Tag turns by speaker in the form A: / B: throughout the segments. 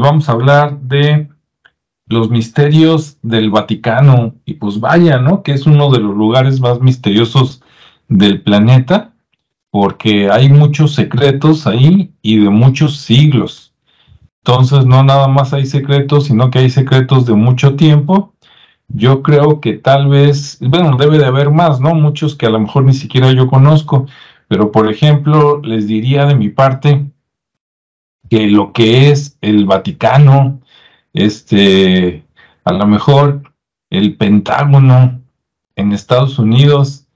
A: vamos a hablar de los misterios del Vaticano. Y pues vaya, ¿no? Que es uno de los lugares más misteriosos del planeta, porque hay muchos secretos ahí y de muchos siglos. Entonces no nada más hay secretos, sino que hay secretos de mucho tiempo. Yo creo que tal vez, bueno, debe de haber más, ¿no? Muchos que a lo mejor ni siquiera yo conozco, pero por ejemplo, les diría de mi parte que lo que es el Vaticano, este, a lo mejor el Pentágono en Estados Unidos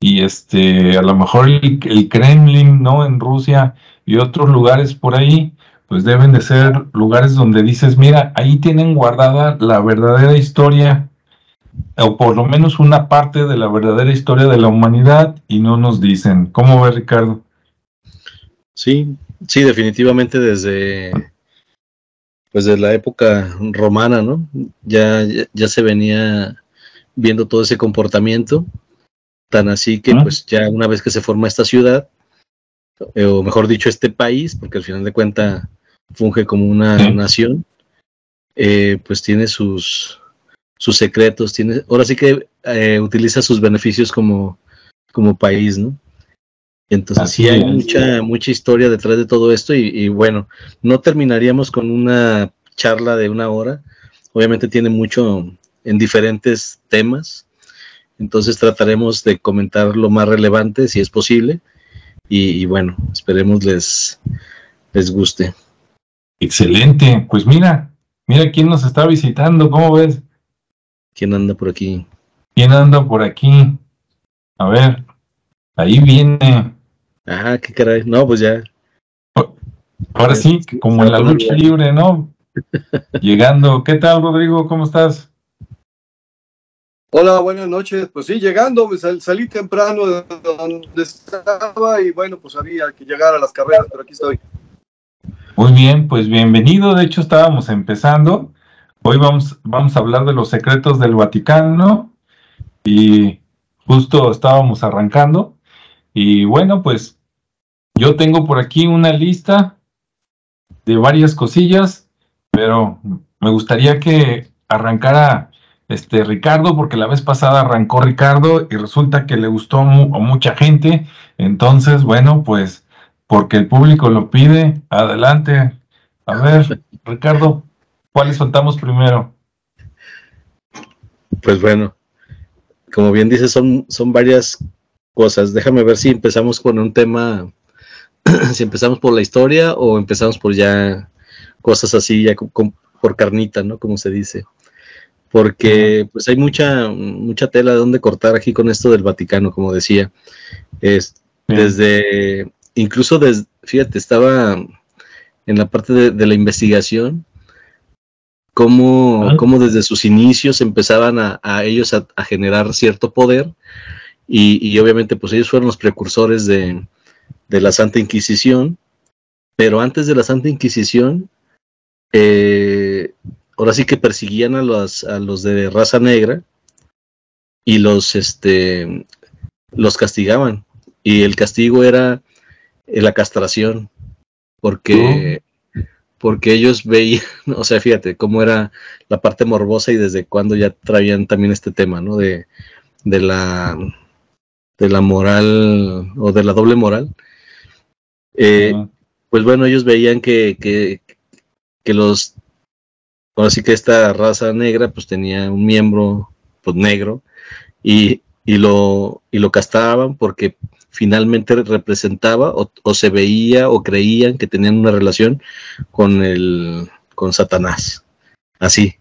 A: y este, a lo mejor el, Kremlin, ¿no? En Rusia y otros lugares por ahí, pues deben de ser lugares donde dices, mira, ahí tienen guardada la verdadera historia, o por lo menos una parte de la verdadera historia de la humanidad, y no nos dicen. ¿Cómo ve Ricardo?
B: Sí, sí, definitivamente desde pues desde la época romana, ¿no? Ya, ya, se venía viendo todo ese comportamiento, tan así que pues ya una vez que se forma esta ciudad, eh, o mejor dicho este país, porque al final de cuentas funge como una nación, eh, pues tiene sus, sus secretos, tiene, ahora sí que eh, utiliza sus beneficios como, como país, ¿no? Entonces sí hay mucha, mucha historia detrás de todo esto y, bueno, no terminaríamos con una charla de una hora. Obviamente tiene mucho en diferentes temas. Entonces trataremos de comentar lo más relevante si es posible. Y, bueno, esperemos les, les guste.
A: Excelente. Pues mira, mira quién nos está visitando. ¿Cómo ves?
B: ¿Quién anda por aquí?
A: ¿Quién anda por aquí? A ver, ahí viene
B: Ah, qué caray. No, pues ya.
A: Ahora sí, como en la lucha libre, ¿no? llegando. ¿Qué tal, Rodrigo? ¿Cómo estás?
C: Hola, buenas noches. Pues sí, llegando, salí temprano de donde estaba y bueno, pues había que llegar a las carreras, pero aquí estoy.
A: Muy bien, pues bienvenido. De hecho, estábamos empezando. Hoy vamos, vamos a hablar de los secretos del Vaticano y justo estábamos arrancando. Y bueno, pues yo tengo por aquí una lista de varias cosillas, pero me gustaría que arrancara este Ricardo, porque la vez pasada arrancó Ricardo y resulta que le gustó a mucha gente. Entonces, bueno, pues porque el público lo pide, adelante. A ver, Ricardo, ¿cuáles soltamos primero?
B: Pues bueno, como bien dices, son, son varias cosas. Déjame ver si empezamos con un tema, si empezamos por la historia o empezamos por ya cosas así, ya por carnita, ¿no? Como se dice. Porque pues hay mucha, mucha tela de donde cortar aquí con esto del Vaticano, como decía. Es, desde, incluso desde, fíjate, estaba en la parte de, la investigación, cómo, desde sus inicios empezaban a, ellos a, generar cierto poder y, obviamente pues ellos fueron los precursores de, la Santa Inquisición, pero antes de la Santa Inquisición, eh, ahora sí que persiguían a los, a los de raza negra y los, este, los castigaban. Y el castigo era la castración, porque, oh. porque ellos veían, o sea, fíjate cómo era la parte morbosa y desde cuándo ya traían también este tema, ¿no? De, de la de la moral o de la doble moral, eh, pues bueno, ellos veían que, que, que los, así que esta raza negra pues tenía un miembro pues negro y, y, lo, y lo castraban porque finalmente representaba o, o, se veía o creían que tenían una relación con el con Satanás. Así.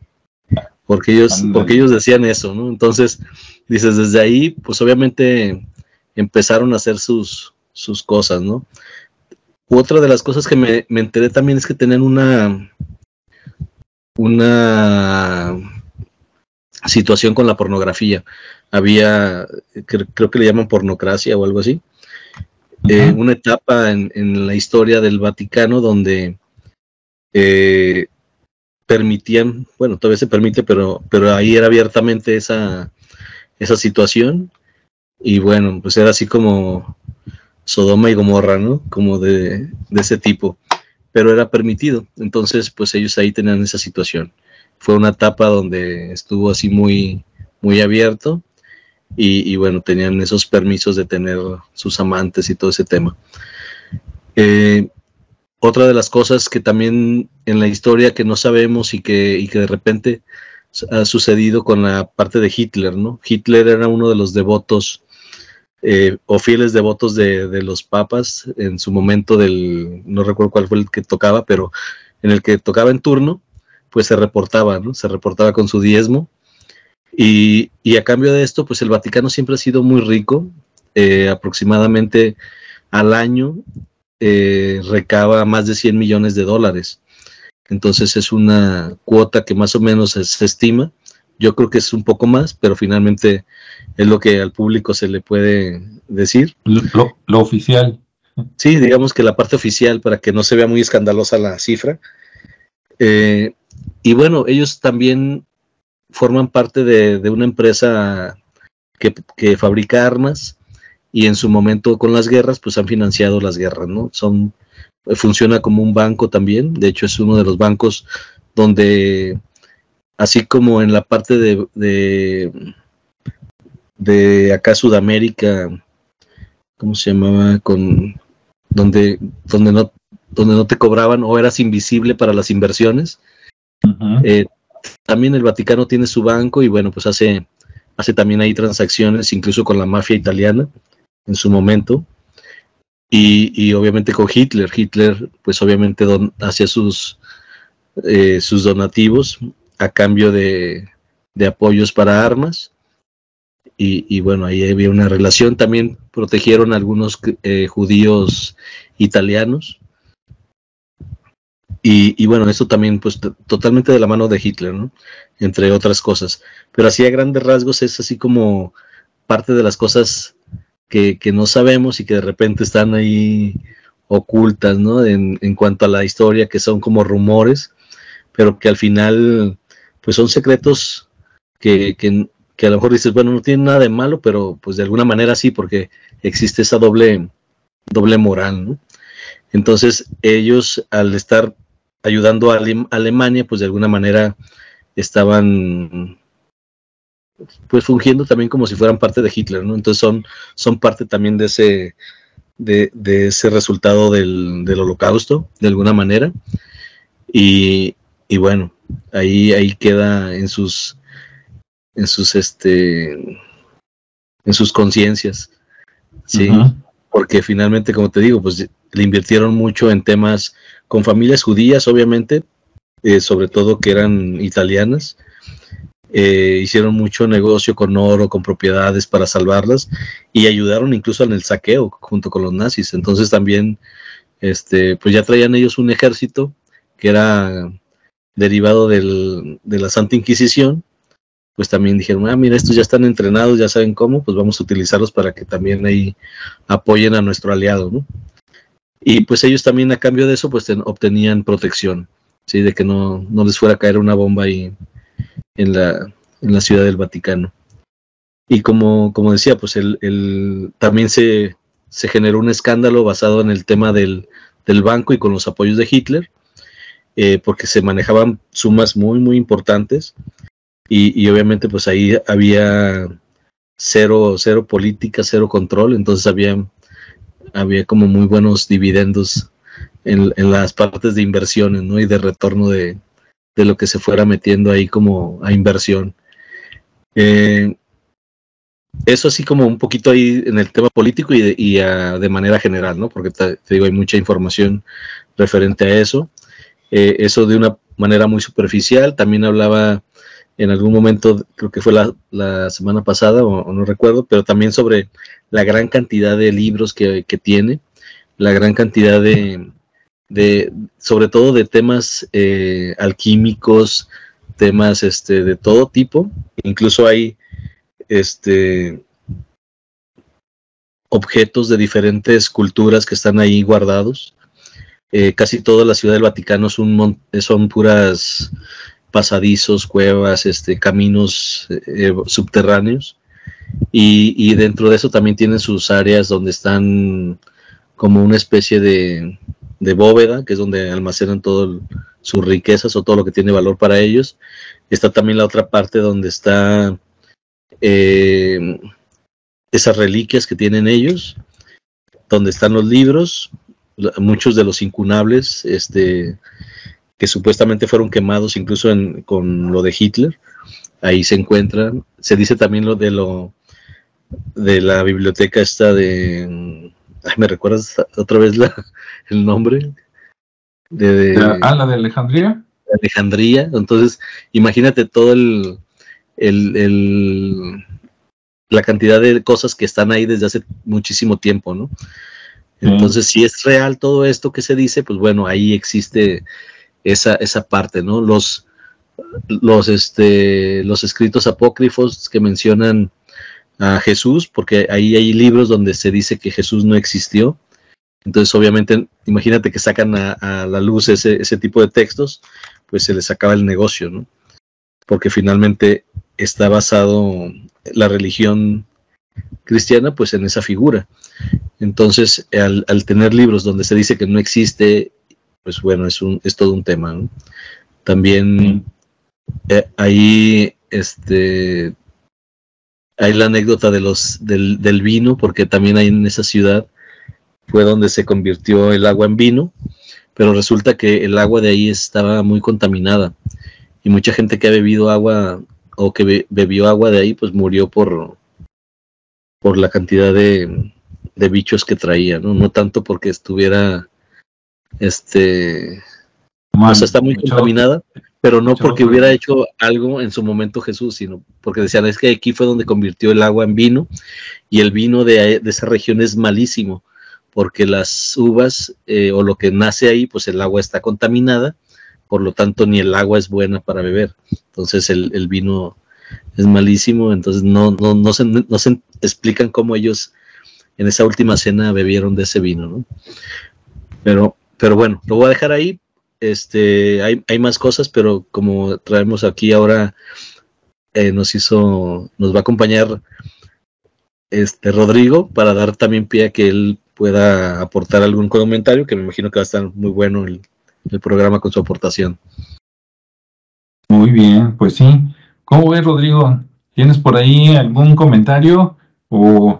B: Porque ellos, porque ellos decían eso, ¿no? Entonces, dices, desde ahí, pues obviamente empezaron a hacer sus, sus cosas, ¿no? Otra de las cosas que me, enteré también es que tenían una, una situación con la pornografía. Había, creo que le llaman pornocracia o algo así. Eh, una etapa en, la historia del Vaticano donde eh, permitían, bueno, todavía se permite, pero, pero ahí era abiertamente esa, esa situación y bueno, pues era así como Sodoma y Gomorra, ¿no? Como de, ese tipo. pero era permitido. Entonces, pues ellos ahí tenían esa situación. Fue una etapa donde estuvo así muy, muy abierto y, bueno, tenían esos permisos de tener sus amantes y todo ese tema. Eh, otra de las cosas que también en la historia que no sabemos y que, y que de repente ha sucedido con la parte de Hitler, ¿no? Hitler era uno de los devotos eh, o fieles devotos de, los papas en su momento del, no recuerdo cuál fue el que tocaba, pero en el que tocaba en turno, pues se reportaba. Se reportaba con su diezmo. Y, a cambio de esto, pues el Vaticano siempre ha sido muy rico, eh, aproximadamente al año eh, recaba más de 100 millones de dólares. Entonces es una cuota que más o menos se estima yo creo que es un poco más, pero finalmente es lo que al público se le puede decir.
A: Lo, oficial.
B: Sí, digamos que la parte oficial para que no se vea muy escandalosa la cifra. Eh, y bueno, ellos también forman parte de, una empresa que, que, fabrica armas y en su momento con las guerras, pues han financiado las guerras, ¿no? Son, funciona como un banco también, de hecho es uno de los bancos donde así como en la parte de, de, acá Sudamérica, ¿cómo se llamaba? Con donde, donde no, donde no te cobraban o eras invisible para las inversiones. Eh, también el Vaticano tiene su banco y bueno, pues hace, hace también ahí transacciones, incluso con la mafia italiana en su momento. Y, obviamente con Hitler. Hitler, pues obviamente hacía sus, eh, sus donativos a cambio de, apoyos para armas. Y, bueno, ahí había una relación. También protegieron a algunos eh, judíos italianos. Y, bueno, eso también, pues totalmente de la mano de Hitler, ¿no? Entre otras cosas. Pero así a grandes rasgos es así como parte de las cosas que, no sabemos y que de repente están ahí ocultas, ¿no? En, en cuanto a la historia, que son como rumores, pero que al final pues son secretos que, a lo mejor dices, bueno, no tienen nada de malo, pero pues de alguna manera sí, porque existe esa doble, doble moral. Entonces ellos al estar ayudando a Alemania, pues de alguna manera estaban pues fungiendo también como si fueran parte de Hitler, ¿no? Entonces son, son parte también de ese, de, de ese resultado del, del, holocausto, de alguna manera. Y, y bueno, ahí, ahí queda en sus, en sus, este, en sus conciencias, sí, porque finalmente, como te digo, pues le invirtieron mucho en temas con familias judías, obviamente, eh, sobre todo que eran italianas, eh, hicieron mucho negocio con oro, con propiedades para salvarlas y ayudaron incluso en el saqueo junto con los nazis. Entonces también, este, pues ya traían ellos un ejército que era derivado del, de la Santa Inquisición, pues también dijeron, ah, mira, estos ya están entrenados, ya saben cómo, pues vamos a utilizarlos para que también ahí apoyen a nuestro aliado, ¿no? Y pues ellos también a cambio de eso, pues obtenían protección, ¿sí? De que no, no les fuera a caer una bomba ahí en la, en la ciudad del Vaticano. Y como, como decía, pues también se, se generó un escándalo basado en el tema del, del banco y con los apoyos de Hitler, eh, porque se manejaban sumas muy, muy importantes y, obviamente pues ahí había cero, cero política, cero control, entonces había, había como muy buenos dividendos en, las partes de inversiones ¿no? y de retorno de, lo que se fuera metiendo ahí como a inversión. Eh, eso así como un poquito ahí en el tema político y de, y de manera general, ¿no? Porque te, digo, hay mucha información referente a eso. Eh, eso de una manera muy superficial. También hablaba en algún momento, creo que fue la, semana pasada, o, no recuerdo, pero también sobre la gran cantidad de libros que, tiene, la gran cantidad de, sobre todo de temas eh, alquímicos, temas este, de todo tipo. Incluso hay este, objetos de diferentes culturas que están ahí guardados. Eh, casi toda la ciudad del Vaticano son, son puras pasadizos, cuevas, este, caminos eh, subterráneos. Y, dentro de eso también tienen sus áreas donde están como una especie de, de bóveda, que es donde almacenan todas sus riquezas o todo lo que tiene valor para ellos. Está también la otra parte donde está eh, esas reliquias que tienen ellos, donde están los libros, muchos de los incunables, este, que supuestamente fueron quemados incluso con lo de Hitler, ahí se encuentran. Se dice también lo de lo de la biblioteca esta de ¿me recuerdas otra vez la, el nombre?
A: De, ah, la de Alejandría.
B: Alejandría, entonces imagínate todo el, el, la cantidad de cosas que están ahí desde hace muchísimo tiempo, ¿no? Entonces, si es real todo esto que se dice, pues bueno, ahí existe esa, esa parte, ¿no? Los, los, este, los escritos apócrifos que mencionan a Jesús, porque ahí hay libros donde se dice que Jesús no existió. Entonces, obviamente, imagínate que sacan a, la luz ese, ese, tipo de textos, pues se les acaba el negocio, ¿no? Porque finalmente está basado la religión cristiana, pues en esa figura. Entonces, al, tener libros donde se dice que no existe, pues bueno, es, un, es todo un tema, ¿no? También eh, ahí, este, hay la anécdota de los, del, del, vino, porque también hay en esa ciudad fue donde se convirtió el agua en vino, pero resulta que el agua de ahí estaba muy contaminada y mucha gente que ha bebido agua o que bebió agua de ahí, pues murió por, por la cantidad de, de bichos que traía, ¿no? No tanto porque estuviera, este, o sea, está muy contaminada, pero no porque hubiera hecho algo en su momento Jesús, sino porque decían, es que aquí fue donde convirtió el agua en vino, y el vino de, esa región es malísimo, porque las uvas eh, o lo que nace ahí, pues el agua está contaminada, por lo tanto ni el agua es buena para beber. Entonces el, vino es malísimo, entonces no, no, no, se, no se explican cómo ellos en esa última cena bebieron de ese vino, ¿no? Pero, pero bueno, lo voy a dejar ahí este, hay, hay más cosas, pero como traemos aquí ahora, eh, nos hizo, nos va a acompañar este Rodrigo para dar también pie a que él pueda aportar algún comentario, que me imagino que va a estar muy bueno el, el programa con su aportación.
A: Muy bien, pues sí. ¿Cómo ves, Rodrigo? ¿Tienes por ahí algún comentario o,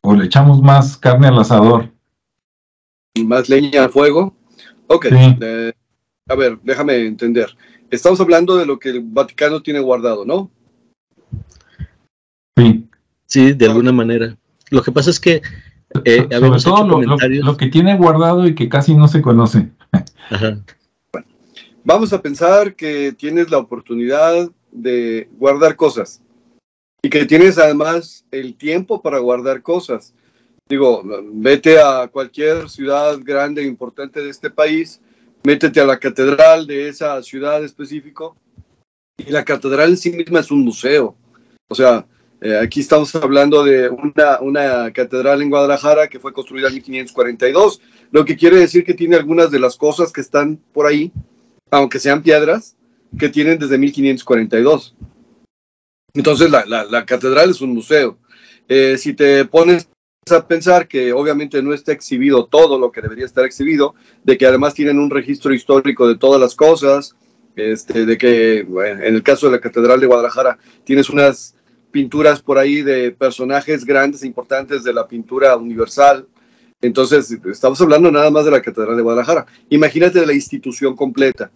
A: o le echamos más carne al asador?
C: Más leña al fuego. Ok, eh, a ver, déjame entender. Estamos hablando de lo que el Vaticano tiene guardado, ¿no?
B: Sí. Sí, de alguna manera. Lo que pasa es que...
A: Eh, Sobre todo lo, que tiene guardado y que casi no se conoce. Ajá.
C: Bueno, vamos a pensar que tienes la oportunidad de guardar cosas y que tienes además el tiempo para guardar cosas digo, vete a cualquier ciudad grande e importante de este país, métete a la catedral de esa ciudad específico y la catedral en sí misma es un museo. O sea, eh, aquí estamos hablando de una, una, catedral en Guadalajara que fue construida en 1542, lo que quiere decir que tiene algunas de las cosas que están por ahí, aunque sean piedras, que tienen desde 1542. Entonces la, la, la catedral es un museo. Eh, si te pones a pensar que obviamente no está exhibido todo lo que debería estar exhibido, de que además tienen un registro histórico de todas las cosas, este, de que en el caso de la Catedral de Guadalajara tienes unas pinturas por ahí de personajes grandes e importantes de la pintura universal. Entonces, estamos hablando nada más de la Catedral de Guadalajara. Imagínate la institución completa.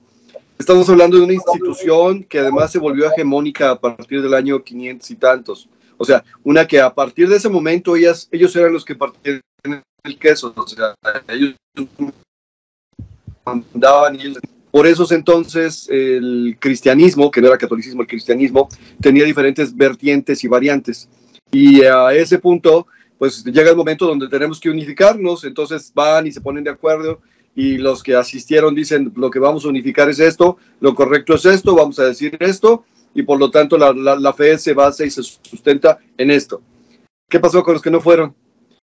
C: Estamos hablando de una institución que además se volvió hegemónica a partir del año 500 y tantos. O sea, una que a partir de ese momento ellas, ellos eran los que partían el queso, o sea, ellos mandaban y por esos entonces el cristianismo, que no era catolicismo, el cristianismo tenía diferentes vertientes y variantes. Y a ese punto, pues llega el momento donde tenemos que unificarnos, entonces van y se ponen de acuerdo y los que asistieron dicen lo que vamos a unificar es esto, lo correcto es esto, vamos a decir esto y por lo tanto la, la, fe se basa y se sustenta en esto. ¿Qué pasó con los que no fueron?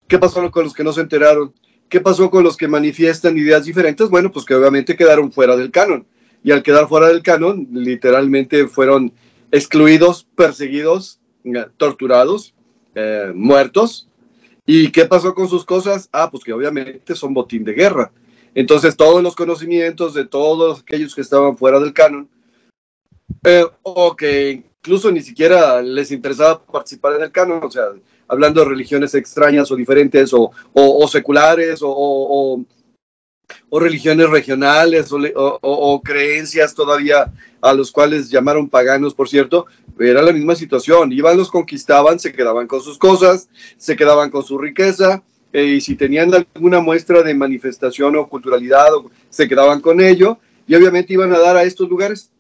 C: ¿Qué pasó con los que no se enteraron? ¿Qué pasó con los que manifiestan ideas diferentes? Bueno, pues que obviamente quedaron fuera del canon. Y al quedar fuera del canon, literalmente fueron excluidos, perseguidos, eh, torturados, eh, muertos. ¿Y qué pasó con sus cosas? Ah, pues que obviamente son botín de guerra. Entonces todos los conocimientos de todos aquellos que estaban fuera del canon, eh, o que incluso ni siquiera les interesaba participar en el canon, o sea, hablando de religiones extrañas o diferentes o, o, seculares o, o, religiones regionales o, creencias todavía a los cuales llamaron paganos, por cierto, era la misma situación. Iban, los conquistaban, se quedaban con sus cosas, se quedaban con su riqueza, eh, y si tenían alguna muestra de manifestación o culturalidad, se quedaban con ello, y obviamente iban a dar a estos lugares,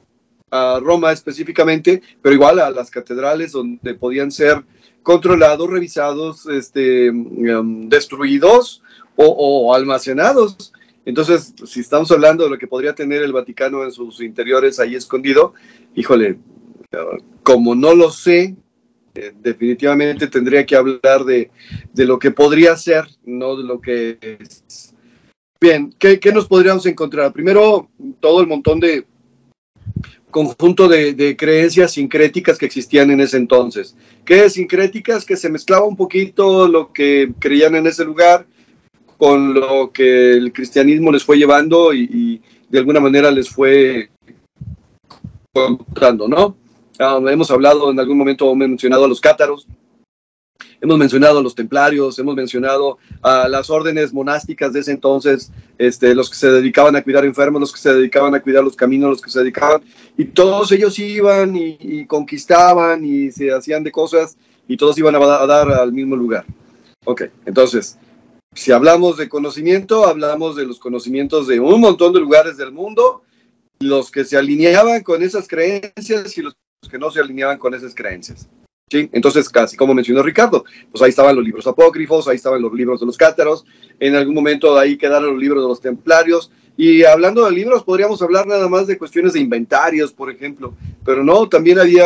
C: a Roma específicamente, pero igual a las catedrales donde podían ser controlados, revisados, este, um, destruidos o, almacenados. Entonces, si estamos hablando de lo que podría tener el Vaticano en sus interiores ahí escondido, híjole, como no lo sé, eh, definitivamente tendría que hablar de, lo que podría ser, no de lo que es. Bien, ¿qué, ¿qué, nos podríamos encontrar? Primero, todo el montón de conjunto de, creencias sincréticas que existían en ese entonces. ¿Qué sincréticas? Que se mezclaba un poquito lo que creían en ese lugar con lo que el cristianismo les fue llevando y, de alguna manera les fue contando, ¿no? Ah, hemos hablado en algún momento, hemos mencionado a los cátaros, hemos mencionado a los templarios, hemos mencionado a las órdenes monásticas de ese entonces, este, los que se dedicaban a cuidar enfermos, los que se dedicaban a cuidar los caminos, los que se dedicaban, y todos ellos iban y, conquistaban y se hacían de cosas y todos iban a, a dar al mismo lugar. Ok, entonces, si hablamos de conocimiento, hablamos de los conocimientos de un montón de lugares del mundo, los que se alineaban con esas creencias y los que no se alineaban con esas creencias. Entonces, casi como mencionó Ricardo, pues ahí estaban los libros apócrifos, ahí estaban los libros de los cátaros, en algún momento ahí quedaron los libros de los templarios, y hablando de libros, podríamos hablar nada más de cuestiones de inventarios, por ejemplo, pero no, también había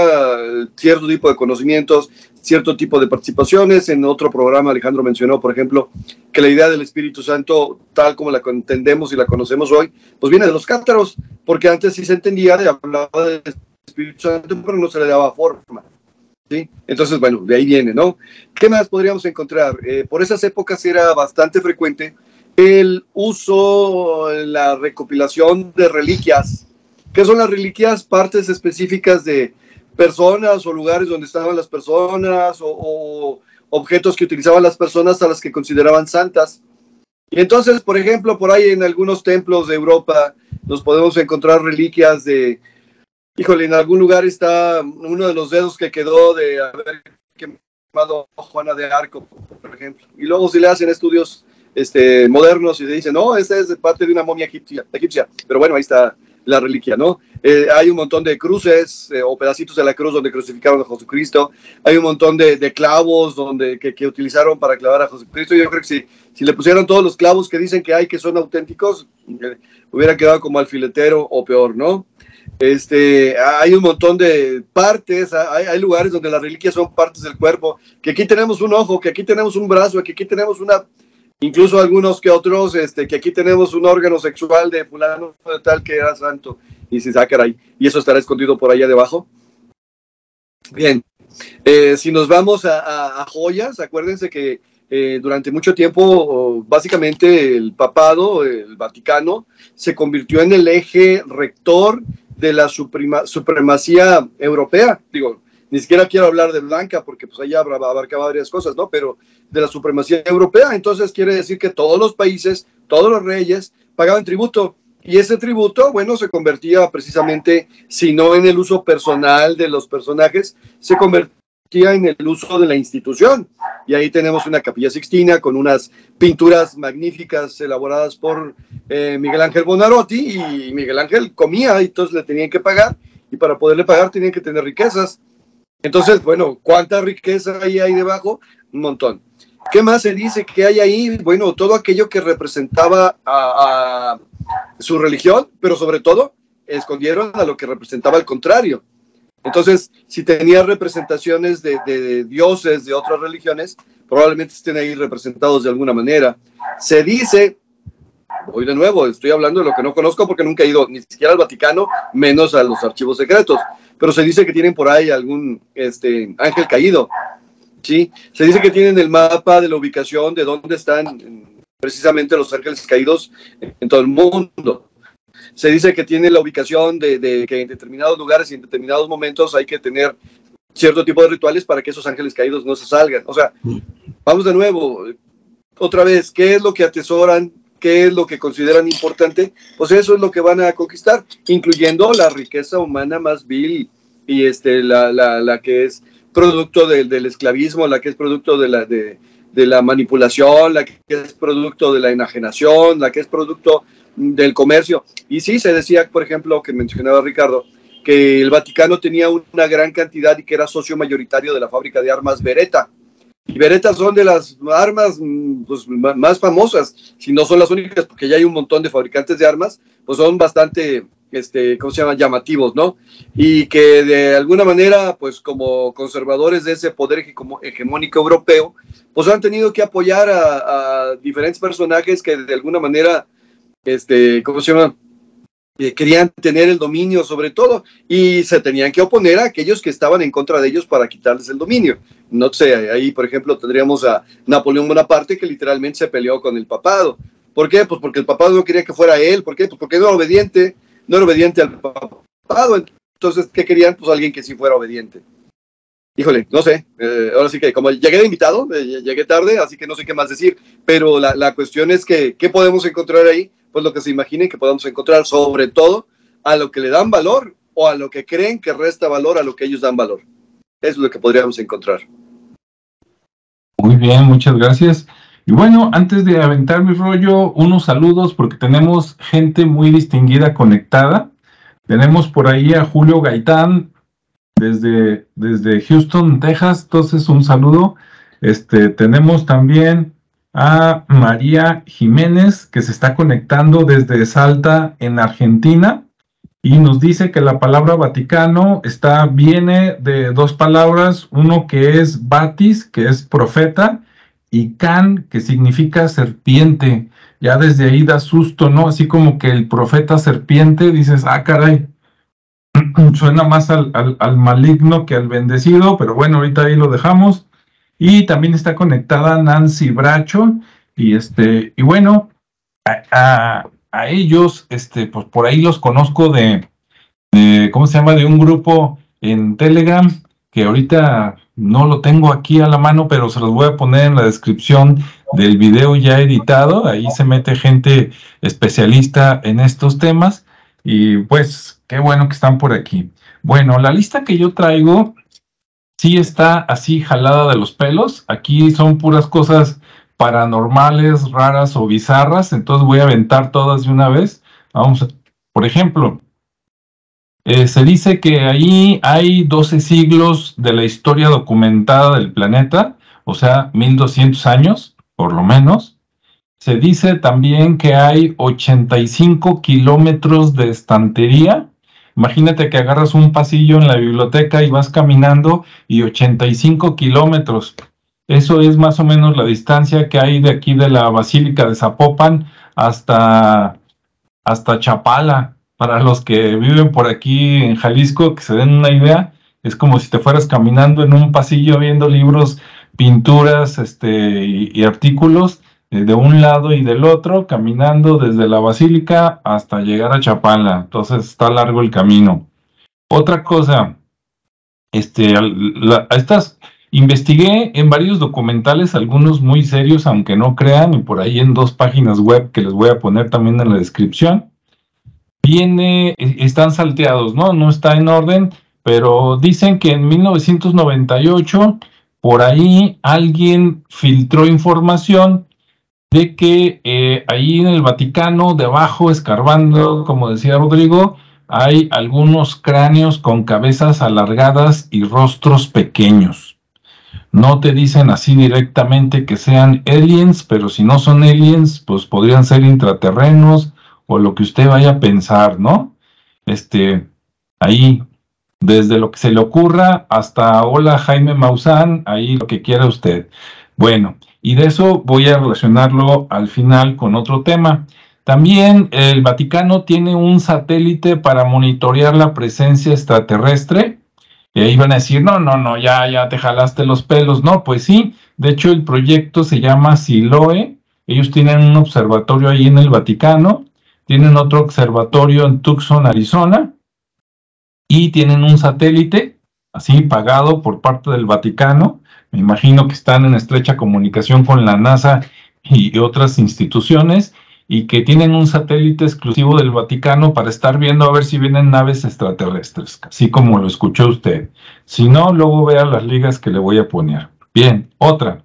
C: cierto tipo de conocimientos, cierto tipo de participaciones. En otro programa Alejandro mencionó, por ejemplo, que la idea del Espíritu Santo, tal como la entendemos y la conocemos hoy, pues viene de los cátaros, porque antes sí se entendía de hablar del Espíritu Santo, pero no se le daba forma. ¿sí? Entonces, bueno, de ahí viene, ¿no? ¿Qué más podríamos encontrar? Eh, por esas épocas era bastante frecuente el uso, la recopilación de reliquias. ¿Qué son las reliquias? Partes específicas de personas o lugares donde estaban las personas o, objetos que utilizaban las personas a las que consideraban santas. Y entonces, por ejemplo, por ahí en algunos templos de Europa nos podemos encontrar reliquias de Híjole, en algún lugar está uno de los dedos que quedó de haber quemado Juana de Arco, por ejemplo. Y luego si le hacen estudios este, modernos y le dicen, no, esta es parte de una momia egipcia. egipcia. Pero bueno, ahí está la reliquia, ¿no? Eh, hay un montón de cruces eh, o pedacitos de la cruz donde crucificaron a Jesucristo. Hay un montón de, clavos donde, que, utilizaron para clavar a Jesucristo. Yo creo que si, si le pusieran todos los clavos que dicen que hay que son auténticos, eh, hubiera quedado como alfiletero o peor, ¿no? Este, hay un montón de partes, hay, lugares donde las reliquias son partes del cuerpo, que aquí tenemos un ojo, que aquí tenemos un brazo, que aquí tenemos una, incluso algunos que otros, este, que aquí tenemos un órgano sexual de fulano de tal que era santo, y si saca ahí, y eso estará escondido por allá debajo. Bien, eh, si nos vamos a, joyas, acuérdense que eh, durante mucho tiempo, básicamente el papado, el Vaticano, se convirtió en el eje rector de la supremacía europea. Digo, ni siquiera quiero hablar de Blanca porque pues allá abarcaba varias cosas, ¿no? Pero de la supremacía europea, entonces quiere decir que todos los países, todos los reyes pagaban tributo. Y ese tributo, bueno, se convertía precisamente, si no en el uso personal de los personajes, se convertía en el uso de la institución. Y ahí tenemos una capilla sixtina con unas pinturas magníficas elaboradas por eh, Miguel Ángel Bonarotti y Miguel Ángel comía y entonces le tenían que pagar y para poderle pagar tenían que tener riquezas. Entonces, bueno, ¿cuánta riqueza hay ahí debajo? Un montón. ¿Qué más se dice que hay ahí? Bueno, todo aquello que representaba a su religión, pero sobre todo escondieron a lo que representaba el contrario. Entonces, si tenía representaciones de, dioses de otras religiones, probablemente estén ahí representados de alguna manera. Se dice, voy de nuevo, estoy hablando de lo que no conozco porque nunca he ido ni siquiera al Vaticano, menos a los archivos secretos, pero se dice que tienen por ahí algún este, ángel caído. ¿sí? Se dice que tienen el mapa de la ubicación de dónde están precisamente los ángeles caídos en todo el mundo. Se dice que tiene la ubicación de, de que en determinados lugares y en determinados momentos hay que tener cierto tipo de rituales para que esos ángeles caídos no se salgan. O sea, vamos de nuevo, otra vez, ¿qué es lo que atesoran? ¿Qué es lo que consideran importante? Pues eso es lo que van a conquistar, incluyendo la riqueza humana más vil y este, la, la, la que es producto del esclavismo, la que es producto de la, de, de la manipulación, la que es producto de la enajenación, la que es producto del comercio. Y sí, se decía, por ejemplo, que mencionaba Ricardo, que el Vaticano tenía una gran cantidad y que era socio mayoritario de la fábrica de armas Beretta. Y Beretta son de las armas mm, pues, más famosas, si no son las únicas, porque ya hay un montón de fabricantes de armas, pues son bastante, este, ¿cómo se llaman? Llamativos, ¿no? Y que de alguna manera, pues como conservadores de ese poder hegemónico europeo, pues han tenido que apoyar a, a diferentes personajes que de alguna manera, este, ¿cómo se llama? querían tener el dominio sobre todo y se tenían que oponer a aquellos que estaban en contra de ellos para quitarles el dominio. No sé, ahí por ejemplo tendríamos a Napoleón Bonaparte que literalmente se peleó con el papado. ¿Por qué? Pues porque el papado no quería que fuera él. ¿Por qué? Pues porque era obediente, no era obediente al papado. Entonces, ¿qué querían? Pues alguien que sí fuera obediente. Híjole, no sé, eh, ahora sí que como llegué de invitado, eh, llegué tarde, así que no sé qué más decir, pero la, la cuestión es que, ¿qué podemos encontrar ahí? pues lo que se imaginen que podamos encontrar, sobre todo a lo que le dan valor o a lo que creen que resta valor a lo que ellos dan valor. Es lo que podríamos encontrar.
A: Muy bien, muchas gracias. Y bueno, antes de aventar mi rollo, unos saludos porque tenemos gente muy distinguida conectada. Tenemos por ahí a Julio Gaitán desde, desde Houston, Texas. Entonces, un saludo. Este, tenemos también a María Jiménez, que se está conectando desde Salta, en Argentina, y nos dice que la palabra Vaticano está, viene de dos palabras, uno que es batis, que es profeta, y can, que significa serpiente. Ya desde ahí da susto, ¿no? Así como que el profeta serpiente, dices, ah, caray, suena más al, al maligno que al bendecido, pero bueno, ahorita ahí lo dejamos. Y también está conectada Nancy Bracho. Y este, y bueno, a, ellos, este, pues por ahí los conozco de, de, ¿cómo se llama? De un grupo en Telegram, que ahorita no lo tengo aquí a la mano, pero se los voy a poner en la descripción del video ya editado. Ahí se mete gente especialista en estos temas. Y pues, qué bueno que están por aquí. Bueno, la lista que yo traigo sí está así jalada de los pelos. Aquí son puras cosas paranormales, raras o bizarras, entonces voy a aventar todas de una vez. Vamos, a, por ejemplo, eh, se dice que ahí hay 12 siglos de la historia documentada del planeta, o sea, 1200 años, por lo menos. Se dice también que hay 85 kilómetros de estantería Imagínate que agarras un pasillo en la biblioteca y vas caminando y 85 kilómetros. Eso es más o menos la distancia que hay de aquí de la Basílica de Zapopan hasta, hasta Chapala. Para los que viven por aquí en Jalisco, que se den una idea, es como si te fueras caminando en un pasillo viendo libros, pinturas este, y artículos eh, de un lado y del otro, caminando desde la basílica hasta llegar a Chapala. Entonces está largo el camino. Otra cosa, este, estas investigué en varios documentales, algunos muy serios, aunque no crean, y por ahí en dos páginas web que les voy a poner también en la descripción. Viene, e, están salteados, ¿no? No está en orden, pero dicen que en 1998 por ahí alguien filtró información de que eh, ahí en el Vaticano, debajo, escarbando, como decía Rodrigo, hay algunos cráneos con cabezas alargadas y rostros pequeños. No te dicen así directamente que sean aliens, pero si no son aliens, pues podrían ser intraterrenos o lo que usted vaya a pensar, ¿no? Este, ahí, desde lo que se le ocurra hasta hola Jaime Maussan, ahí lo que quiera usted. Bueno, y de eso voy a relacionarlo al final con otro tema. También el Vaticano tiene un satélite para monitorear la presencia extraterrestre. Y ahí van a decir, no, no, no, ya, ya te jalaste los pelos. No, pues sí. De hecho, el proyecto se llama Siloe, Ellos tienen un observatorio ahí en el Vaticano, tienen otro observatorio en Tucson, Arizona, y tienen un satélite así pagado por parte del Vaticano. Me imagino que están en estrecha comunicación con la NASA y otras instituciones y que tienen un satélite exclusivo del Vaticano para estar viendo a ver si vienen naves extraterrestres, así como lo escuchó usted. Si no, luego vea las ligas que le voy a poner. Bien, otra.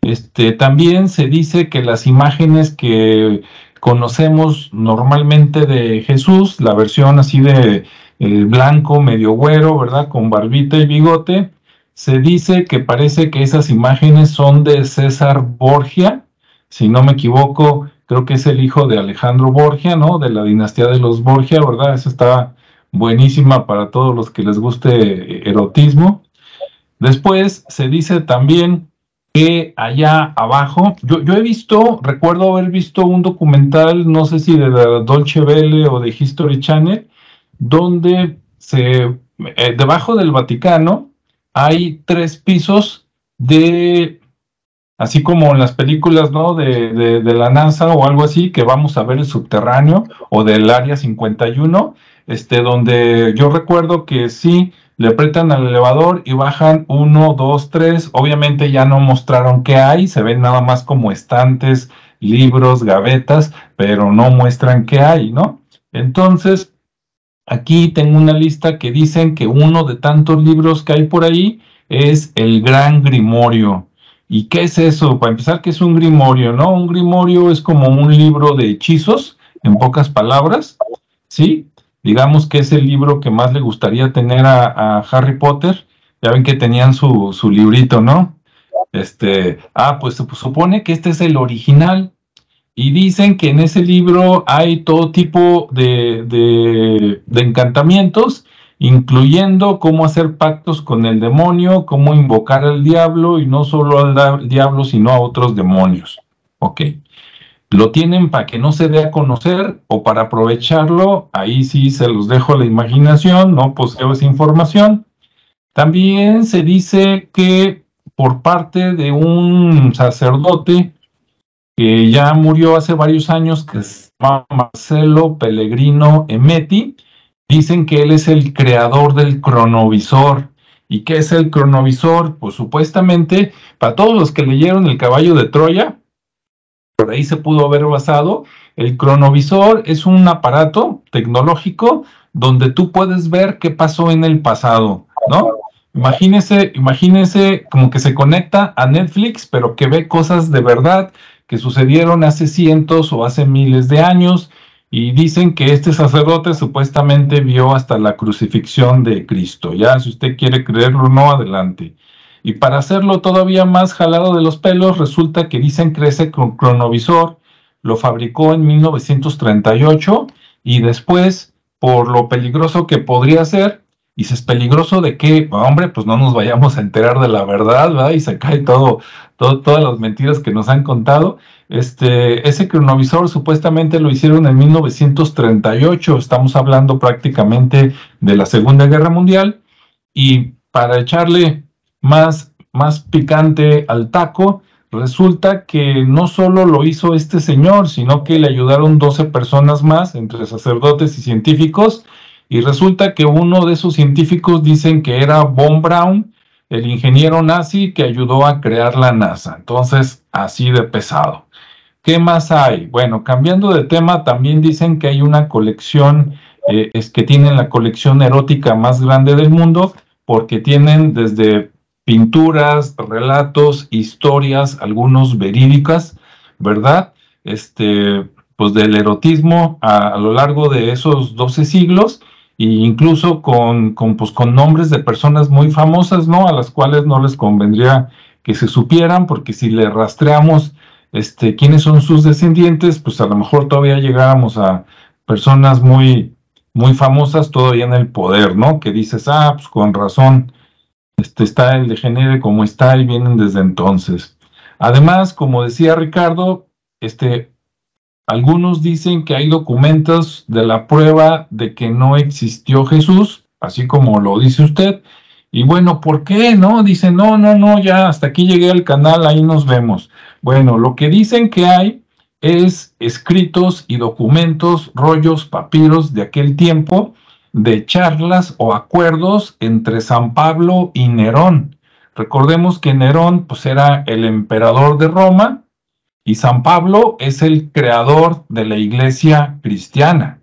A: Este, también se dice que las imágenes que conocemos normalmente de Jesús, la versión así de eh, blanco, medio güero, ¿verdad? Con barbita y bigote, se dice que parece que esas imágenes son de César Borgia, si no me equivoco, creo que es el hijo de Alejandro Borgia, ¿no? De la dinastía de los Borgia, ¿verdad? Esa está buenísima para todos los que les guste erotismo. Después se dice también allá abajo, yo, he visto, recuerdo haber visto un documental, no sé si de la Dolce Vele o de History Channel, donde se, eh, debajo del Vaticano hay tres pisos de así como en las películas, ¿no? De, de, la NASA o algo así, que vamos a ver el subterráneo o del área 51, este, donde yo recuerdo que sí, le apretan al elevador y bajan uno, dos, tres, obviamente ya no mostraron qué hay, se ven nada más como estantes, libros, gavetas, pero no muestran qué hay, ¿no? Entonces, aquí tengo una lista que dicen que uno de tantos libros que hay por ahí es el Gran Grimorio. ¿Y qué es eso? Para empezar, ¿qué es un grimorio? ¿No? Un grimorio es como un libro de hechizos, en pocas palabras, ¿sí? Digamos que es el libro que más le gustaría tener a, Harry Potter. Ya ven que tenían su, su, librito, ¿no? Este, ah, pues se supone que este es el original. Y dicen que en ese libro hay todo tipo de, de, de encantamientos incluyendo cómo hacer pactos con el demonio, cómo invocar al diablo y no solo al diablo, sino a otros demonios. Ok. Lo tienen para que no se dé a conocer o para aprovecharlo, ahí sí se los dejo la imaginación, no poseo esa información. También se dice que por parte de un sacerdote que ya murió hace varios años, que se llama Marcelo Pellegrino Emeti, Dicen que él es el creador del cronovisor. ¿Y qué es el cronovisor? Pues supuestamente, para todos los que leyeron El caballo de Troya, por ahí se pudo haber basado, el cronovisor es un aparato tecnológico donde tú puedes ver qué pasó en el pasado, ¿no? Imagínese, imagínese como que se conecta a Netflix, pero que ve cosas de verdad que sucedieron hace cientos o hace miles de años y dicen que este sacerdote supuestamente vio hasta la crucifixión de Cristo. Ya, si usted quiere creerlo o no, adelante. Y para hacerlo todavía más jalado de los pelos, resulta que dicen que ese cronovisor lo fabricó en 1938 y después, por lo peligroso que podría ser, y si es peligroso de que, hombre, pues no nos vayamos a enterar de la verdad, ¿verdad? Y se cae todo, todas las mentiras que nos han contado. Este, ese cronovisor supuestamente lo hicieron en 1938, estamos hablando prácticamente de la Segunda Guerra Mundial, y para echarle más, más picante al taco, resulta que no solo lo hizo este señor, sino que le ayudaron 12 personas más, entre sacerdotes y científicos, y resulta que uno de esos científicos dicen que era Von Braun, el ingeniero nazi que ayudó a crear la NASA. Entonces, así de pesado. ¿Qué más hay? Bueno, cambiando de tema, también dicen que hay una colección, eh, es que tienen la colección erótica más grande del mundo, porque tienen desde pinturas, relatos, historias, algunos verídicas, ¿verdad? Este, pues del erotismo a, lo largo de esos 12 siglos, e incluso con, con, pues, con nombres de personas muy famosas, ¿no? A las cuales no les convendría que se supieran, porque si le rastreamos este, quiénes son sus descendientes, pues a lo mejor todavía llegáramos a personas muy, muy famosas todavía en el poder, ¿no? Que dices, ah, pues con razón, este, está el degenere como está y vienen desde entonces. Además, como decía Ricardo, este, algunos dicen que hay documentos de la prueba de que no existió Jesús, así como lo dice usted. Y bueno, ¿por qué? No, dice, no, no, no, ya hasta aquí llegué al canal, ahí nos vemos. Bueno, lo que dicen que hay es escritos y documentos, rollos, papiros de aquel tiempo, de charlas o acuerdos entre San Pablo y Nerón. Recordemos que Nerón pues, era el emperador de Roma y San Pablo es el creador de la iglesia cristiana.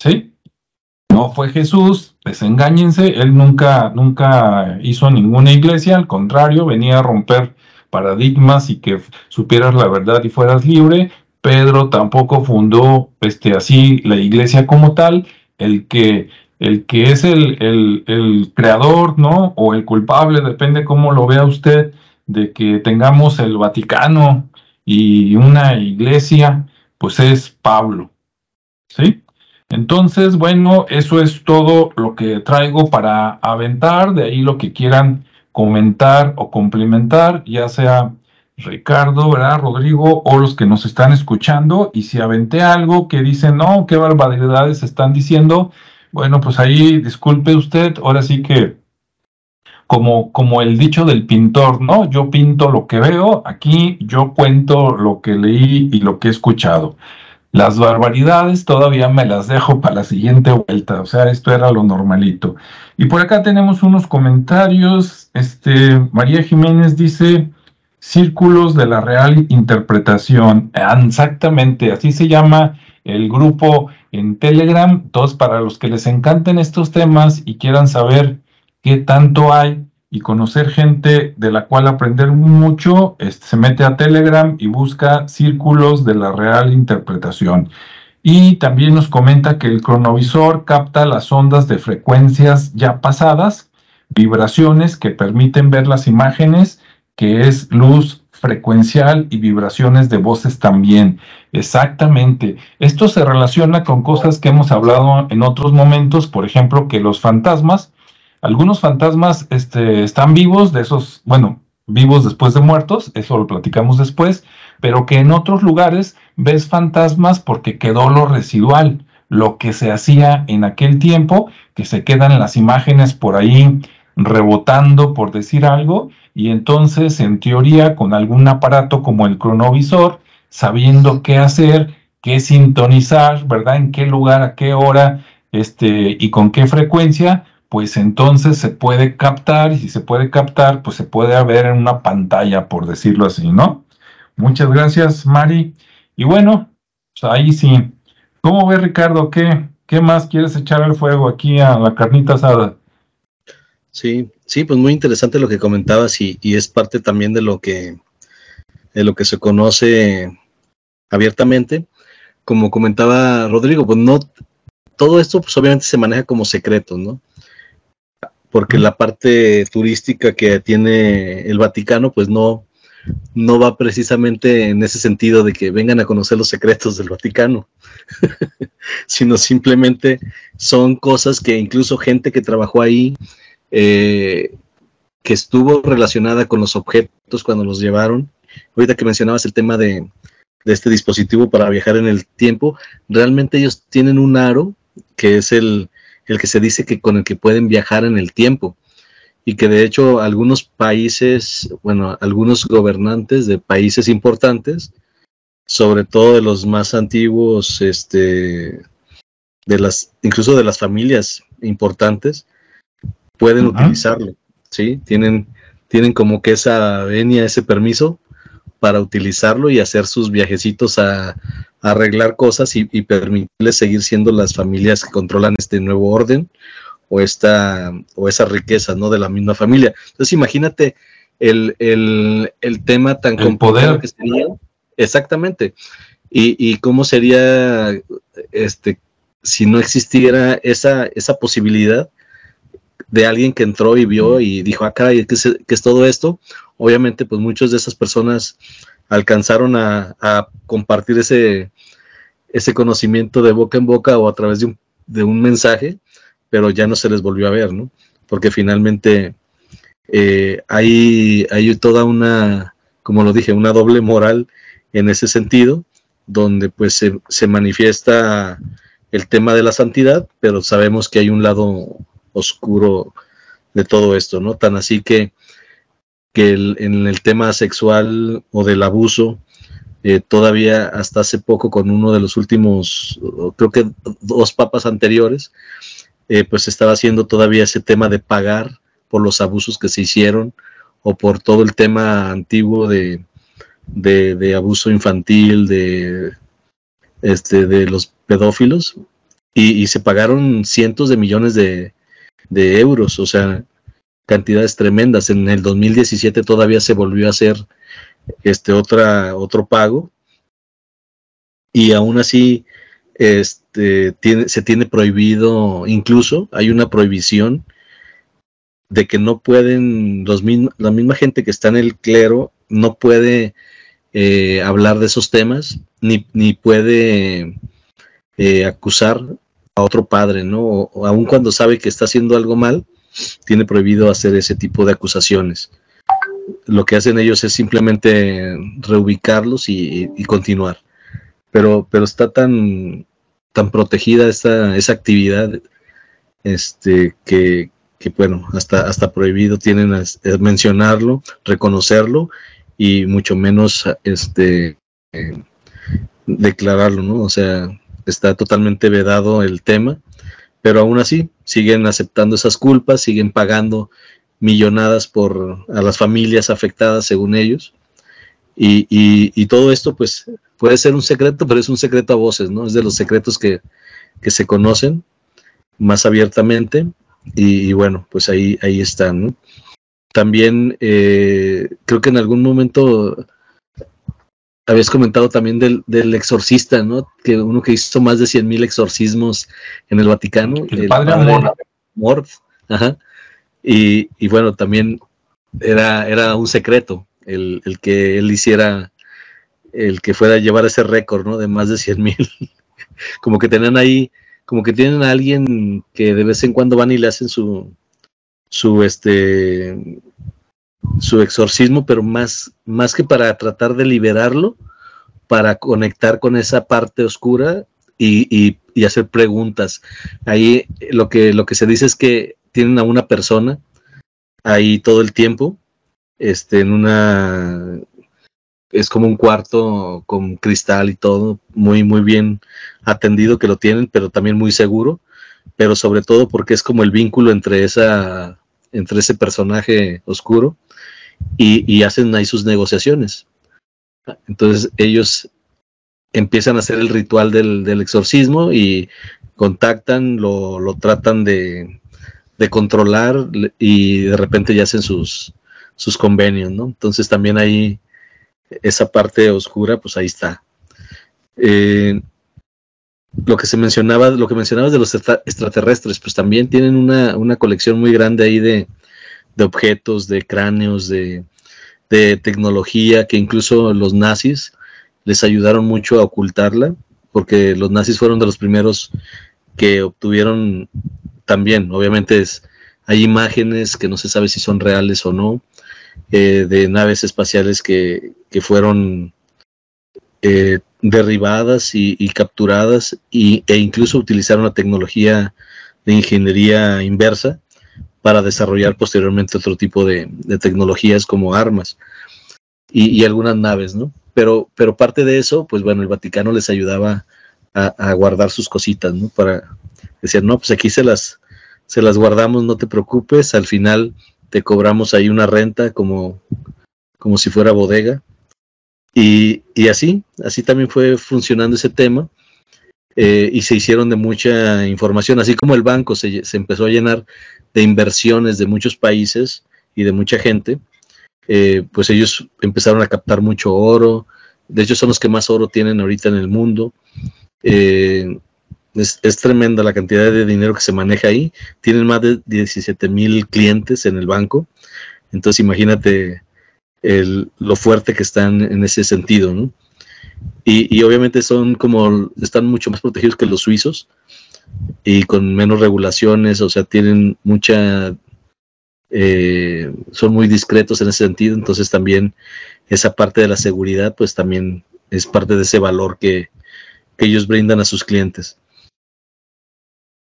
A: ¿Sí? No fue Jesús, desengáñense, él nunca, nunca hizo ninguna iglesia, al contrario, venía a romper paradigmas y que supieras la verdad y fueras libre. Pedro tampoco fundó este, así la iglesia como tal, el que, el que es el, el, el creador, ¿no? O el culpable, depende cómo lo vea usted, de que tengamos el Vaticano y una iglesia, pues es Pablo. ¿Sí? Entonces, bueno, eso es todo lo que traigo para aventar, de ahí lo que quieran comentar o complementar, ya sea Ricardo, ¿verdad? Rodrigo o los que nos están escuchando. Y si aventé algo que dicen, no, qué barbaridades están diciendo, bueno, pues ahí disculpe usted, ahora sí que como, como el dicho del pintor, ¿no? Yo pinto lo que veo, aquí yo cuento lo que leí y lo que he escuchado. Las barbaridades todavía me las dejo para la siguiente vuelta, o sea, esto era lo normalito. Y por acá tenemos unos comentarios. Este, María Jiménez dice, Círculos de la Real Interpretación. Exactamente, así se llama el grupo en Telegram. Entonces, para los que les encanten estos temas y quieran saber qué tanto hay y conocer gente de la cual aprender mucho, este, se mete a Telegram y busca Círculos de la Real Interpretación. Y también nos comenta que el cronovisor capta las ondas de frecuencias ya pasadas, vibraciones que permiten ver las imágenes que es luz frecuencial y vibraciones de voces también. Exactamente. Esto se relaciona con cosas que hemos hablado en otros momentos, por ejemplo, que los fantasmas, algunos fantasmas este, están vivos, de esos, bueno, vivos después de muertos, eso lo platicamos después, pero que en otros lugares ves fantasmas porque quedó lo residual, lo que se hacía en aquel tiempo, que se quedan las imágenes por ahí rebotando, por decir algo, y entonces, en teoría, con algún aparato como el cronovisor, sabiendo qué hacer, qué sintonizar, ¿verdad? En qué lugar, a qué hora, este, y con qué frecuencia, pues entonces se puede captar, y si se puede captar, pues se puede ver en una pantalla, por decirlo así, ¿no? Muchas gracias, Mari. Y bueno, pues ahí sí. ¿Cómo ve, Ricardo? ¿Qué, ¿Qué más quieres echar al fuego aquí a la carnita asada?
B: Sí, sí, pues muy interesante lo que comentabas y, es parte también de lo que de lo que se conoce abiertamente. Como comentaba Rodrigo, pues no todo esto pues obviamente se maneja como secreto, ¿no? Porque la parte turística que tiene el Vaticano, pues no, no va precisamente en ese sentido de que vengan a conocer los secretos del Vaticano, sino simplemente son cosas que incluso gente que trabajó ahí, eh, que estuvo relacionada con los objetos cuando los llevaron. Ahorita que mencionabas el tema de, este dispositivo para viajar en el tiempo, realmente ellos tienen un aro que es el, que se dice que con el que pueden viajar en el tiempo y que de hecho algunos países, bueno, algunos gobernantes de países importantes, sobre todo de los más antiguos, este, incluso de las familias importantes, pueden utilizarlo, ¿sí? Tienen, tienen como que esa venia, ese permiso para utilizarlo y hacer sus viajecitos a, arreglar cosas y, permitirles seguir siendo las familias que controlan este nuevo orden o esta o esa riqueza no de la misma familia. Entonces imagínate el, tema tan complicado que sería exactamente. Y, y, cómo sería este si no existiera esa esa posibilidad de alguien que entró y vio y dijo, acá, ah, ¿qué es, ¿qué es todo esto? Obviamente, pues muchas de esas personas alcanzaron a, compartir ese, ese conocimiento de boca en boca o a través de un, de un mensaje, pero ya no se les volvió a ver, ¿no? Porque finalmente eh, hay, hay toda una, como lo dije, una doble moral en ese sentido, donde pues se, se manifiesta el tema de la santidad, pero sabemos que hay un lado oscuro de todo esto, ¿no? Tan así que que en el tema sexual o del abuso, eh, todavía hasta hace poco con uno de los últimos, creo que dos papas anteriores, eh, pues estaba haciendo todavía ese tema de pagar por los abusos que se hicieron o por todo el tema antiguo de, de, abuso infantil, de, este, de los pedófilos, y, se pagaron cientos de millones de, de euros, o sea, cantidades tremendas. En el 2017 todavía se volvió a hacer este otra, otro pago y aún así este, tiene, se tiene prohibido, incluso hay una prohibición de que no pueden, los la misma gente que está en el clero no puede eh, hablar de esos temas, ni, ni puede eh, acusar a otro padre, ¿no? O, aun cuando sabe que está haciendo algo mal, tiene prohibido hacer ese tipo de acusaciones. Lo que hacen ellos es simplemente reubicarlos y, continuar. Pero, pero está tan, tan protegida esta, esa actividad este, que, que, bueno, hasta, hasta prohibido tienen mencionarlo, reconocerlo y mucho menos este, eh, declararlo, ¿no? O sea, está totalmente vedado el tema, pero aún así siguen aceptando esas culpas, siguen pagando millonadas por a las familias afectadas según ellos. Y, y, todo esto pues puede ser un secreto, pero es un secreto a voces, ¿no? Es de los secretos que, que se conocen más abiertamente y, bueno, pues ahí, ahí están, ¿no? También eh, creo que en algún momento habías comentado también del, del, exorcista, ¿no? Que uno que hizo más de 100.000 exorcismos en el Vaticano.
A: El, padre, Amor.
B: Ajá. Y, y, bueno, también era, era un secreto el, el, que él hiciera, el que fuera a llevar ese récord, ¿no? De más de 100.000. como que tenían ahí, como que tienen a alguien que de vez en cuando van y le hacen su, su este su exorcismo, pero más, más que para tratar de liberarlo, para conectar con esa parte oscura y, y, hacer preguntas. Ahí lo que, lo que se dice es que tienen a una persona ahí todo el tiempo, este, en una, es como un cuarto con cristal y todo, muy, muy bien atendido que lo tienen, pero también muy seguro, pero sobre todo porque es como el vínculo entre esa, entre ese personaje oscuro y, hacen ahí sus negociaciones. Entonces ellos empiezan a hacer el ritual del, exorcismo y contactan, lo, lo tratan de, de, controlar y de repente ya hacen sus, sus convenios, ¿no? Entonces también ahí esa parte oscura, pues ahí está. Eh, lo que se mencionaba, lo que mencionabas de los extraterrestres, pues también tienen una, una colección muy grande ahí de, de objetos, de cráneos, de, de, tecnología, que incluso los nazis les ayudaron mucho a ocultarla, porque los nazis fueron de los primeros que obtuvieron también, obviamente es, hay imágenes que no se sabe si son reales o no, eh, de naves espaciales que, que fueron eh, derribadas y, capturadas y, e incluso utilizaron la tecnología de ingeniería inversa para desarrollar posteriormente otro tipo de, tecnologías como armas y, algunas naves, ¿no? Pero, pero parte de eso, pues bueno, el Vaticano les ayudaba a, guardar sus cositas, ¿no? Para decir, no, pues aquí se las, las guardamos, no te preocupes, al final te cobramos ahí una renta como, como si fuera bodega y, así, así también fue funcionando ese tema. Eh, y se hicieron de mucha información, así como el banco se, empezó a llenar de inversiones de muchos países y de mucha gente, eh, pues ellos empezaron a captar mucho oro, de hecho son los que más oro tienen ahorita en el mundo. Eh, es, es, tremenda la cantidad de dinero que se maneja ahí, tienen más de 17 mil clientes en el banco, entonces imagínate lo fuerte que están en ese sentido, ¿no? Y, obviamente son como, están mucho más protegidos que los suizos y con menos regulaciones, o sea, tienen mucha, eh, son muy discretos en ese sentido, entonces también esa parte de la seguridad, pues también es parte de ese valor que, ellos brindan a sus clientes.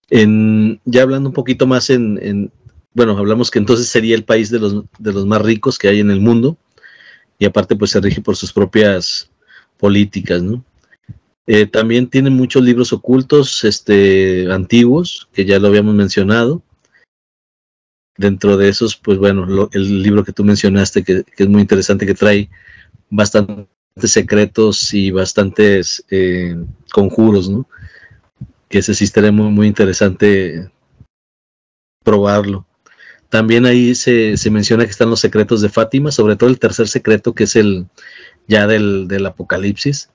B: En, ya hablando un poquito más en, bueno, hablamos que entonces sería el país de los, de los más ricos que hay en el mundo y aparte pues se rige por sus propias políticas, ¿no? Eh, también tiene muchos libros ocultos, este, antiguos, que ya lo habíamos mencionado. Dentro de esos, pues bueno, el libro que tú mencionaste, que, es muy interesante, que trae bastantes secretos y bastantes eh, conjuros, ¿no? Que ese sí estaría muy, muy interesante probarlo. También ahí se, se, menciona que están los secretos de Fátima, sobre todo el tercer secreto, que es el ya del, del Apocalipsis,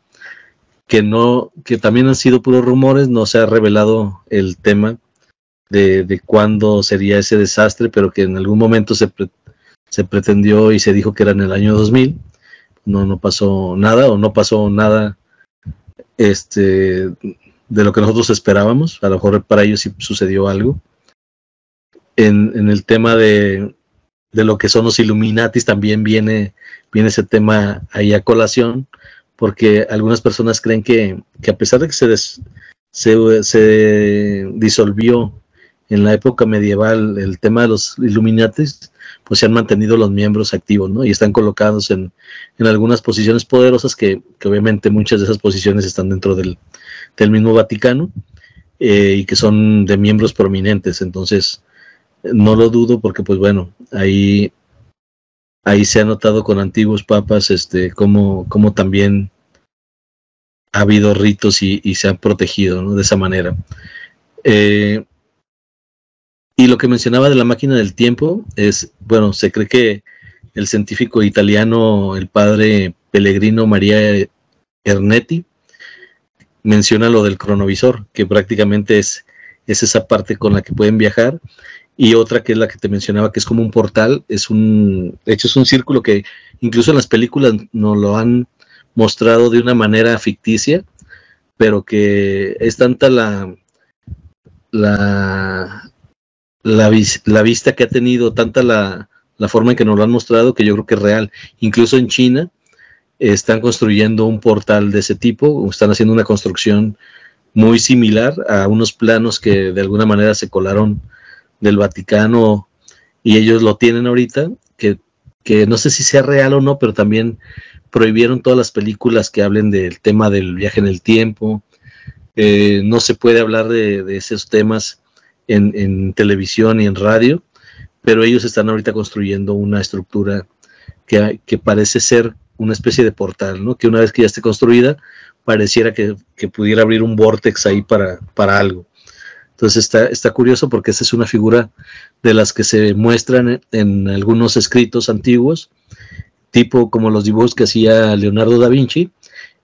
B: que no, que también han sido puros rumores, no se ha revelado el tema de, de cuándo sería ese desastre, pero que en algún momento se, se pretendió y se dijo que era en el año 2000. No, no pasó nada o no pasó nada este, de lo que nosotros esperábamos. A lo mejor para ellos sí sucedió algo. En, en el tema de, de, lo que son los Illuminatis también viene, viene ese tema ahí a colación porque algunas personas creen que, a pesar de que se, se, disolvió en la época medieval el tema de los Illuminatis, pues se han mantenido los miembros activos, ¿no? Y están colocados en, algunas posiciones poderosas que, obviamente muchas de esas posiciones están dentro del, mismo Vaticano eh, y que son de miembros prominentes. Entonces, no lo dudo porque, pues bueno, ahí ahí se ha notado con antiguos papas este cómo, también ha habido ritos y, se han protegido de esa manera. Eh, y lo que mencionaba de la máquina del tiempo es, bueno, se cree que el científico italiano, el padre Pellegrino María Ernetti, menciona lo del cronovisor, que prácticamente es, es esa parte con la que pueden viajar y otra que es la que te mencionaba, que es como un portal, es un, de hecho es un círculo que incluso en las películas nos lo han mostrado de una manera ficticia, pero que es tanta la, la, la, vista que ha tenido, tanta la, la forma en que nos lo han mostrado, que yo creo que es real. Incluso en China están construyendo un portal de ese tipo, están haciendo una construcción muy similar a unos planos que de alguna manera se colaron del Vaticano y ellos lo tienen ahorita, que, que no sé si sea real o no, pero también prohibieron todas las películas que hablen del tema del viaje en el tiempo. Eh, no se puede hablar de, esos temas en, televisión y en radio, pero ellos están ahorita construyendo una estructura que, que, parece ser una especie de portal, ¿no? que una vez que ya esté construida, pareciera que, que pudiera abrir un vortex ahí para, para algo. Entonces está, está curioso porque esa es una figura de las que se muestran en, algunos escritos antiguos, tipo como los dibujos que hacía Leonardo da Vinci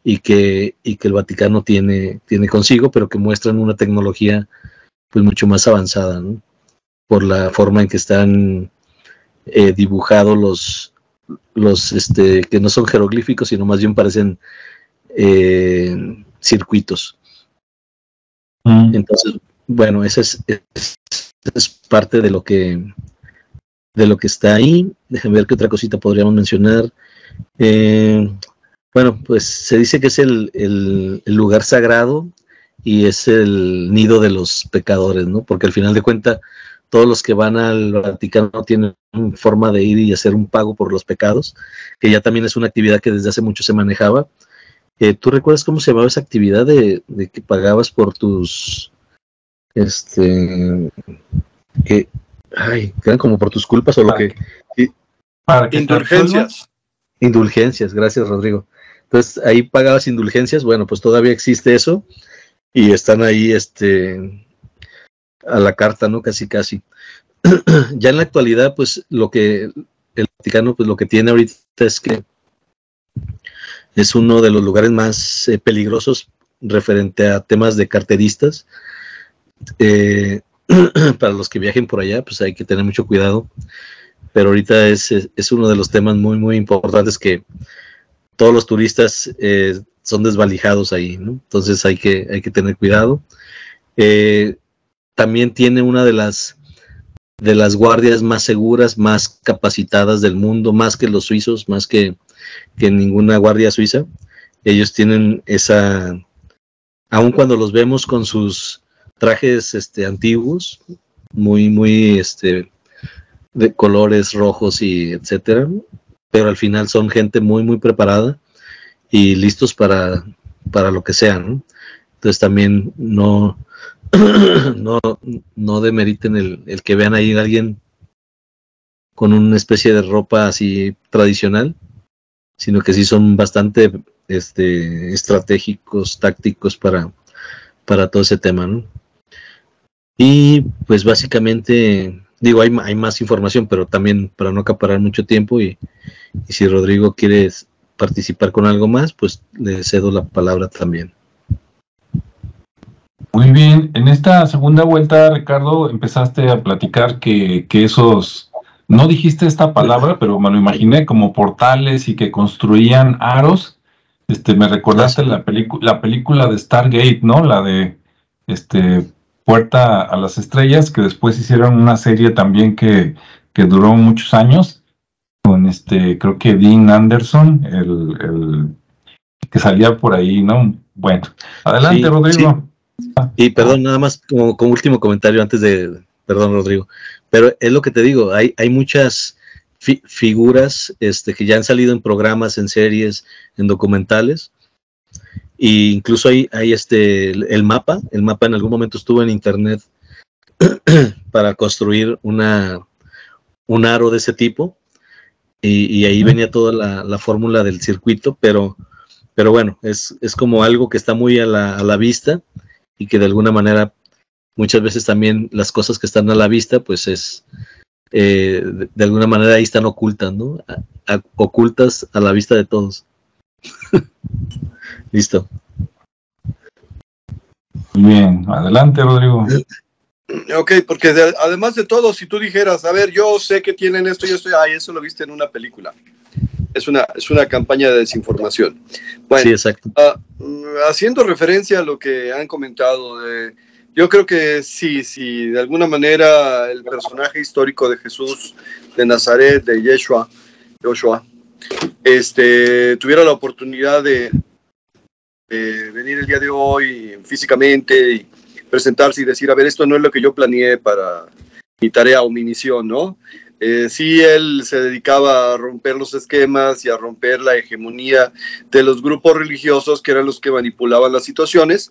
B: y que, y que el Vaticano tiene, tiene consigo, pero que muestran una tecnología pues mucho más avanzada, ¿no? por la forma en que están eh, dibujados los, los este, que no son jeroglíficos, sino más bien parecen eh, circuitos. Mm. Entonces, bueno, esa es, parte de lo que de lo que está ahí. Déjenme ver qué otra cosita podríamos mencionar. Eh, bueno, pues se dice que es el, lugar sagrado y es el nido de los pecadores, ¿no? Porque al final de cuentas, todos los que van al Vaticano tienen forma de ir y hacer un pago por los pecados, que ya también es una actividad que desde hace mucho se manejaba. Eh, ¿Tú recuerdas cómo se llamaba esa actividad de que pagabas por tus este que ay, quedan como por tus culpas o lo que
C: indulgencias.
B: Indulgencias, gracias Rodrigo. Entonces ahí pagabas indulgencias, bueno, pues todavía existe eso y están ahí este a la carta, ¿no? Casi casi. ya en la actualidad, pues lo que el Vaticano, pues lo que tiene ahorita es que es uno de los lugares más eh, peligrosos referente a temas de carteristas eh, para los que viajen por allá, pues hay que tener mucho cuidado. Pero ahorita es, es, uno de los temas muy, muy importantes que todos los turistas eh, son desvalijados ahí, ¿no? Entonces hay que, hay que tener cuidado. Eh, también tiene una de las de las guardias más seguras, más capacitadas del mundo, más que los suizos, más que, que ninguna guardia suiza. Ellos tienen esa, aun cuando los vemos con sus trajes este, antiguos, muy, muy este, de colores rojos y etcétera, pero al final son gente muy, muy preparada y listos para, para lo que sea. Entonces también no, no, no demeriten el, el que vean ahí a alguien con una especie de ropa así tradicional, sino que sí son bastante este, estratégicos, tácticos para, para todo ese tema, ¿no? Y pues básicamente, digo, hay, hay más información, pero también para no acaparar mucho tiempo y, y si Rodrigo quiere participar con algo más, pues le cedo la palabra también.
A: Muy bien, en esta segunda vuelta, Ricardo, empezaste a platicar que, que esos, no dijiste esta palabra, pero me lo imaginé como portales y que construían aros. Este, me recordaste la, la película de Stargate, ¿no? La de este Puerta a las Estrellas, que después hicieron una serie también que, que duró muchos años, con este, creo que Dean Anderson, el, el que salía por ahí, ¿no? Bueno, adelante, Rodrigo.
B: Y perdón, nada más como, como, último comentario antes de, perdón, Rodrigo, pero es lo que te digo, hay, hay muchas fi figuras este, que ya han salido en programas, en series, en documentales, y incluso hay, hay este, el, mapa, el mapa en algún momento estuvo en internet para construir una, un aro de ese tipo y, y ahí venía toda la, la fórmula del circuito, pero, pero bueno, es, es, como algo que está muy a la, a la, vista y que de alguna manera muchas veces también las cosas que están a la vista, pues es, eh, de, de, alguna manera ahí están ocultas, ¿no? A, a, ocultas a la vista de todos. Listo.
A: Bien, adelante, Rodrigo.
C: Ok, porque de, además de todo, si tú dijeras, a ver, yo sé que tienen esto y esto, ay, eso lo viste en una película. Es una, es una campaña de desinformación. Bueno,
B: sí, exacto.
C: Uh, haciendo referencia a lo que han comentado, de, yo creo que sí, sí, de alguna manera el personaje histórico de Jesús de Nazaret, de Yeshua, Joshua, este, tuviera la oportunidad de, de venir el día de hoy físicamente y presentarse y decir, a ver, esto no es lo que yo planeé para mi tarea o mi misión, ¿no? Eh, sí, él se dedicaba a romper los esquemas y a romper la hegemonía de los grupos religiosos que eran los que manipulaban las situaciones.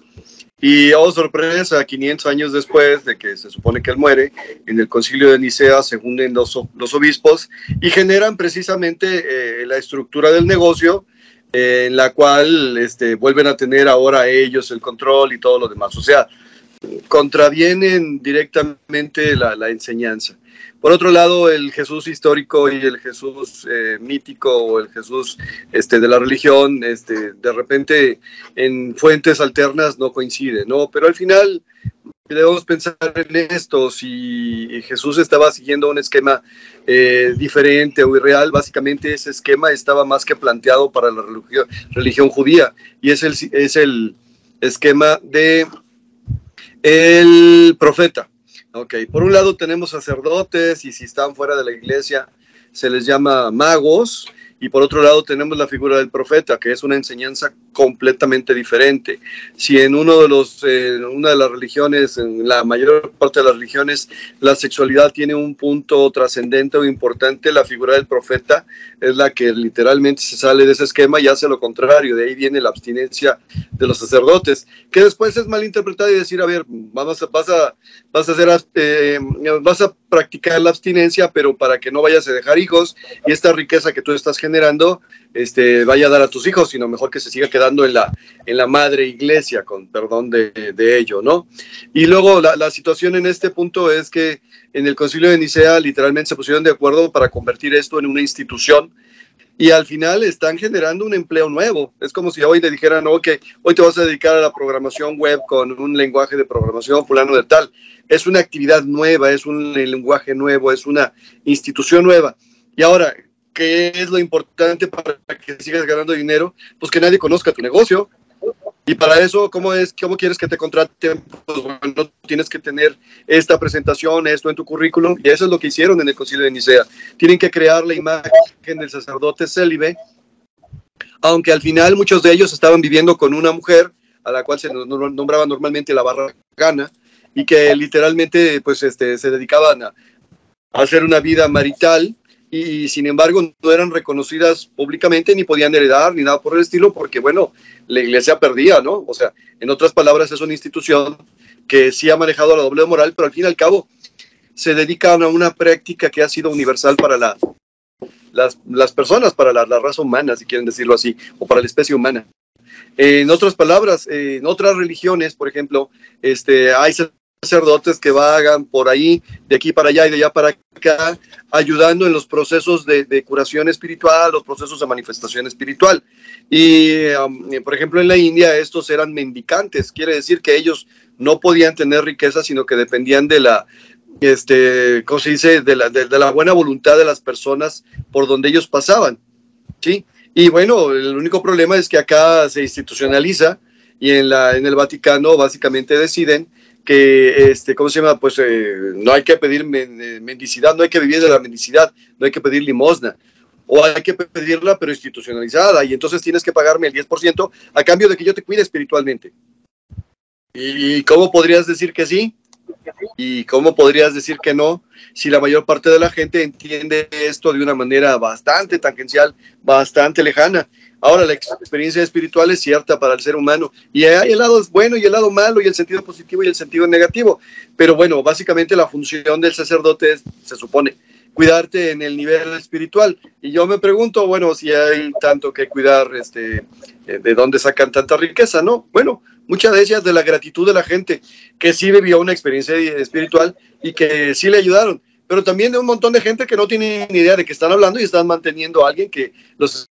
C: Y, oh sorpresa, 500 años después de que se supone que él muere, en el concilio de Nicea se unen los, los obispos y generan precisamente eh, la estructura del negocio en la cual este, vuelven a tener ahora ellos el control y todo lo demás. O sea, contravienen directamente la, la enseñanza. Por otro lado, el Jesús histórico y el Jesús eh, mítico o el Jesús este, de la religión, este, de repente en fuentes alternas no coinciden, ¿no? Pero al final debemos pensar en esto, si Jesús estaba siguiendo un esquema eh, diferente o irreal, básicamente ese esquema estaba más que planteado para la religión, judía y es el, es el esquema de el profeta. Ok, por un lado tenemos sacerdotes y si están fuera de la iglesia se les llama magos y por otro lado tenemos la figura del profeta, que es una enseñanza completamente diferente. Si en uno de los, una de las religiones, en la mayor parte de las religiones, la sexualidad tiene un punto trascendente o importante, la figura del profeta es la que literalmente se sale de ese esquema y hace lo contrario. De ahí viene la abstinencia de los sacerdotes, que después es malinterpretada y decir, a ver, vamos a, vas a, vas a hacer, eh, vas a practicar la abstinencia, pero para que no vayas a dejar hijos y esta riqueza que tú estás generando este, vaya a dar a tus hijos, sino mejor que se siga quedando en la, en la madre iglesia, con perdón de, ello, ¿no? Y luego la, la, situación en este punto es que en el concilio de Nicea literalmente se pusieron de acuerdo para convertir esto en una institución y al final están generando un empleo nuevo. Es como si hoy te dijeran, ok, hoy te vas a dedicar a la programación web con un lenguaje de programación fulano de tal. Es una actividad nueva, es un lenguaje nuevo, es una institución nueva. Y ahora, ¿qué es lo importante para que sigas ganando dinero? Pues que nadie conozca tu negocio. Y para eso, ¿cómo, es, ¿cómo quieres que te contraten? Pues bueno, tienes que tener esta presentación, esto en tu currículum, y eso es lo que hicieron en el concilio de Nicea. Tienen que crear la imagen del sacerdote célibe, aunque al final muchos de ellos estaban viviendo con una mujer, a la cual se nombraba normalmente la barra gana, y que literalmente pues, este, se dedicaban a, hacer una vida marital y sin embargo no eran reconocidas públicamente ni podían heredar ni nada por el estilo porque bueno, la iglesia perdía, ¿no? O sea, en otras palabras es una institución que sí ha manejado la doble moral, pero al fin y al cabo se dedican a una práctica que ha sido universal para la, las, personas, para la, la, raza humana, si quieren decirlo así, o para la especie humana. en otras palabras, en otras religiones, por ejemplo, este, hay sacerdotes que vagan por ahí, de aquí para allá y de allá para acá, ayudando en los procesos de, curación espiritual, los procesos de manifestación espiritual. Y, um, por ejemplo, en la India estos eran mendicantes, quiere decir que ellos no podían tener riqueza, sino que dependían de la, este, ¿cómo se dice?, de la, de, la buena voluntad de las personas por donde ellos pasaban, ¿sí? Y bueno, el único problema es que acá se institucionaliza y en, la, en el Vaticano básicamente deciden que, este, ¿cómo se llama? Pues eh, no hay que pedir eh, mendicidad, no hay que vivir de la mendicidad, no hay que pedir limosna, o hay que pedirla pero institucionalizada, y entonces tienes que pagarme el 10% a cambio de que yo te cuide espiritualmente. ¿Y cómo podrías decir que sí? ¿Y cómo podrías decir que no si la mayor parte de la gente entiende esto de una manera bastante tangencial, bastante lejana? Ahora, la experiencia espiritual es cierta para el ser humano y hay el lado bueno y el lado malo y el sentido positivo y el sentido negativo. Pero bueno, básicamente la función del sacerdote es, se supone, cuidarte en el nivel espiritual. Y yo me pregunto, bueno, si hay tanto que cuidar, este, eh, de dónde sacan tanta riqueza, ¿no? Bueno, muchas de ellas de la gratitud de la gente que sí vivió una experiencia espiritual y que sí le ayudaron, pero también de un montón de gente que no tiene ni idea de qué están hablando y están manteniendo a alguien que los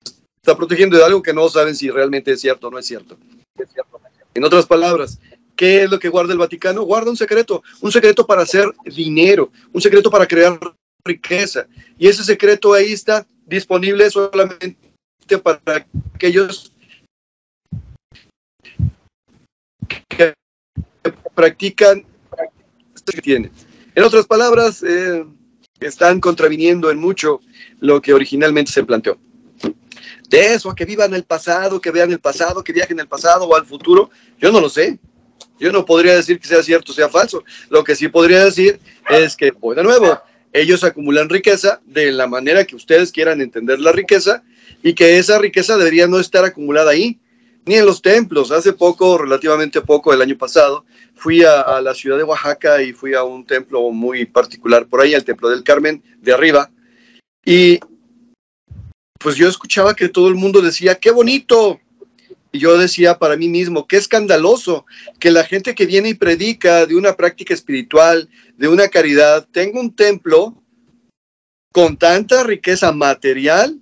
C: está protegiendo de algo que no saben si realmente es cierto o no es cierto. En otras palabras, ¿qué es lo que guarda el Vaticano? Guarda un secreto, un secreto para hacer dinero, un secreto para crear riqueza. Y ese secreto ahí está disponible solamente para aquellos que practican que tienen. En otras palabras, eh, están contraviniendo en mucho lo que originalmente se planteó de eso, que vivan el pasado, que vean el pasado, que viajen el pasado o al futuro, yo no lo sé. Yo no podría decir que sea cierto o sea falso. Lo que sí podría decir es que, voy de nuevo, ellos acumulan riqueza de la manera que ustedes quieran entender la riqueza y que esa riqueza debería no estar acumulada ahí, ni en los templos. Hace poco, relativamente poco, el año pasado, fui a, a la ciudad de Oaxaca y fui a un templo muy particular por ahí, el Templo del Carmen de arriba. Y pues yo escuchaba que todo el mundo decía, qué bonito. Y yo decía para mí mismo, qué escandaloso que la gente que viene y predica de una práctica espiritual, de una caridad, tenga un templo con tanta riqueza material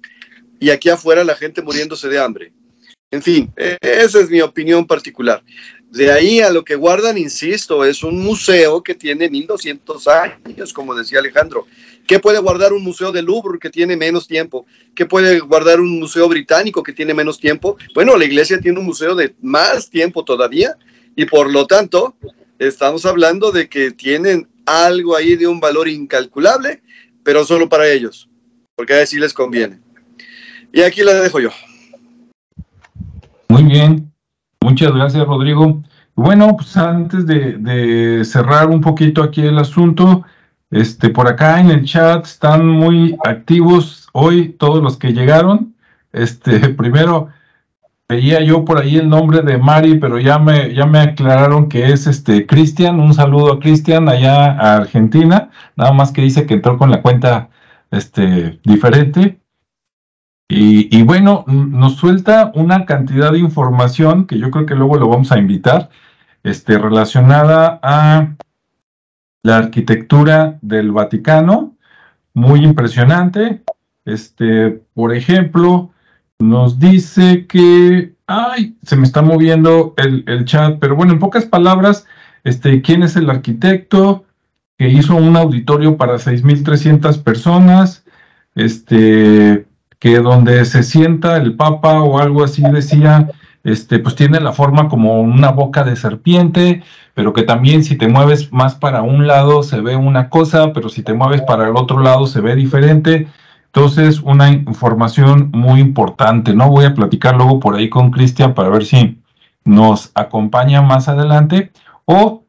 C: y aquí afuera la gente muriéndose de hambre. En fin, e-, esa es mi opinión particular. De ahí a lo que guardan, insisto, es un museo que tiene 1200 años, como decía Alejandro. ¿Qué puede guardar un museo de Louvre que tiene menos tiempo? ¿Qué puede guardar un museo británico que tiene menos tiempo? Bueno, la iglesia tiene un museo de más tiempo todavía y por lo tanto estamos hablando de que tienen algo ahí de un valor incalculable, pero solo para ellos, porque a sí les conviene. Y aquí la dejo yo.
A: Muy bien, Muchas gracias, Rodrigo. Bueno, pues antes de, cerrar un poquito aquí el asunto, este, por acá en el chat están muy activos hoy todos los que llegaron. Este, primero veía yo por ahí el nombre de Mari, pero ya me, ya me aclararon que es este Cristian. Un saludo a Cristian allá a Argentina. Nada más que dice que entró con la cuenta este, diferente. Y, bueno, nos suelta una cantidad de información que yo creo que luego lo vamos a invitar, este, relacionada a la arquitectura del Vaticano, muy impresionante. Este, por ejemplo, nos dice que, ay, se me está moviendo el, el chat, pero bueno, en pocas palabras, este, ¿quién es el arquitecto que hizo un auditorio para 6.300 personas? Este, que donde se sienta el Papa o algo así decía, este, pues tiene la forma como una boca de serpiente, pero que también si te mueves más para un lado se ve una cosa, pero si te mueves para el otro lado se ve diferente. Entonces, una información muy importante, ¿no? Voy a platicar luego por ahí con Cristian para ver si nos acompaña más adelante o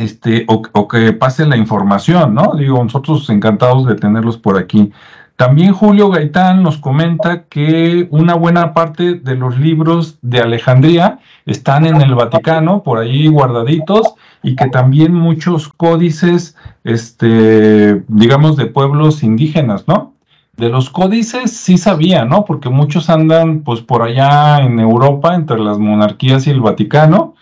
A: este, o, que pase la información, ¿no? Digo, nosotros encantados de tenerlos por aquí. También Julio Gaitán nos comenta que una buena parte de los libros de Alejandría están en el Vaticano, por ahí guardaditos, y que también muchos códices, este, digamos, de pueblos indígenas, ¿no? De los códices sí sabía, ¿no? Porque muchos andan, pues, por allá en Europa, entre las monarquías y el Vaticano,